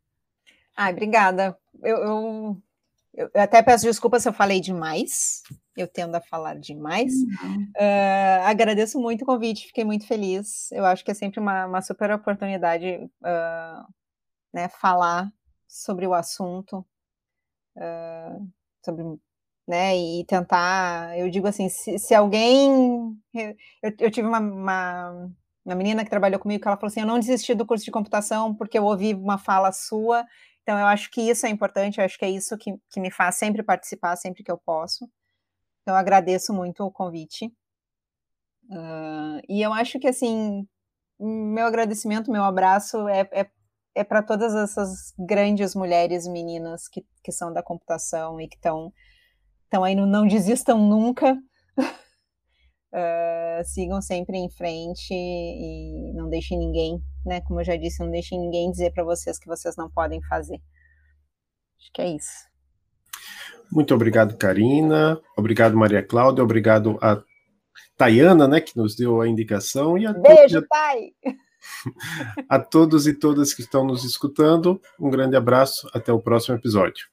Ai, obrigada. Eu, eu, eu, até peço desculpas se eu falei demais. Eu tendo a falar demais. Uhum. Uh, agradeço muito o convite, fiquei muito feliz. Eu acho que é sempre uma, uma super oportunidade uh, né, falar sobre o assunto uh, sobre, né, e tentar, eu digo assim, se, se alguém, eu, eu tive uma, uma, uma, menina que trabalhou comigo que ela falou assim, eu não desisti do curso de computação porque eu ouvi uma fala sua, então eu acho que isso é importante, eu acho que é isso que, que me faz sempre participar, sempre que eu posso, então eu agradeço muito o convite, uh, e eu acho que assim, meu agradecimento, meu abraço é, é é para todas essas grandes mulheres meninas que, que são da computação e que estão estão aí no não desistam nunca uh, *laughs* sigam sempre em frente e não deixem ninguém né como eu já disse não deixem ninguém dizer para vocês que vocês não podem fazer. Acho que é isso. Muito obrigado Karina. Obrigado Maria Cláudia. Obrigado a Tayana né que nos deu a indicação. E a beijo pai a todos e todas que estão nos escutando, um grande abraço, até o próximo episódio.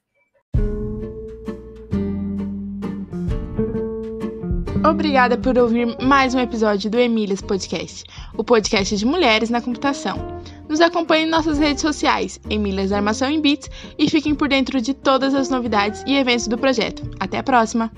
Obrigada por ouvir mais um episódio do Emílias Podcast, o podcast de mulheres na computação. Nos acompanhe em nossas redes sociais, Emílias Armação em Beats, e fiquem por dentro de todas as novidades e eventos do projeto. Até a próxima!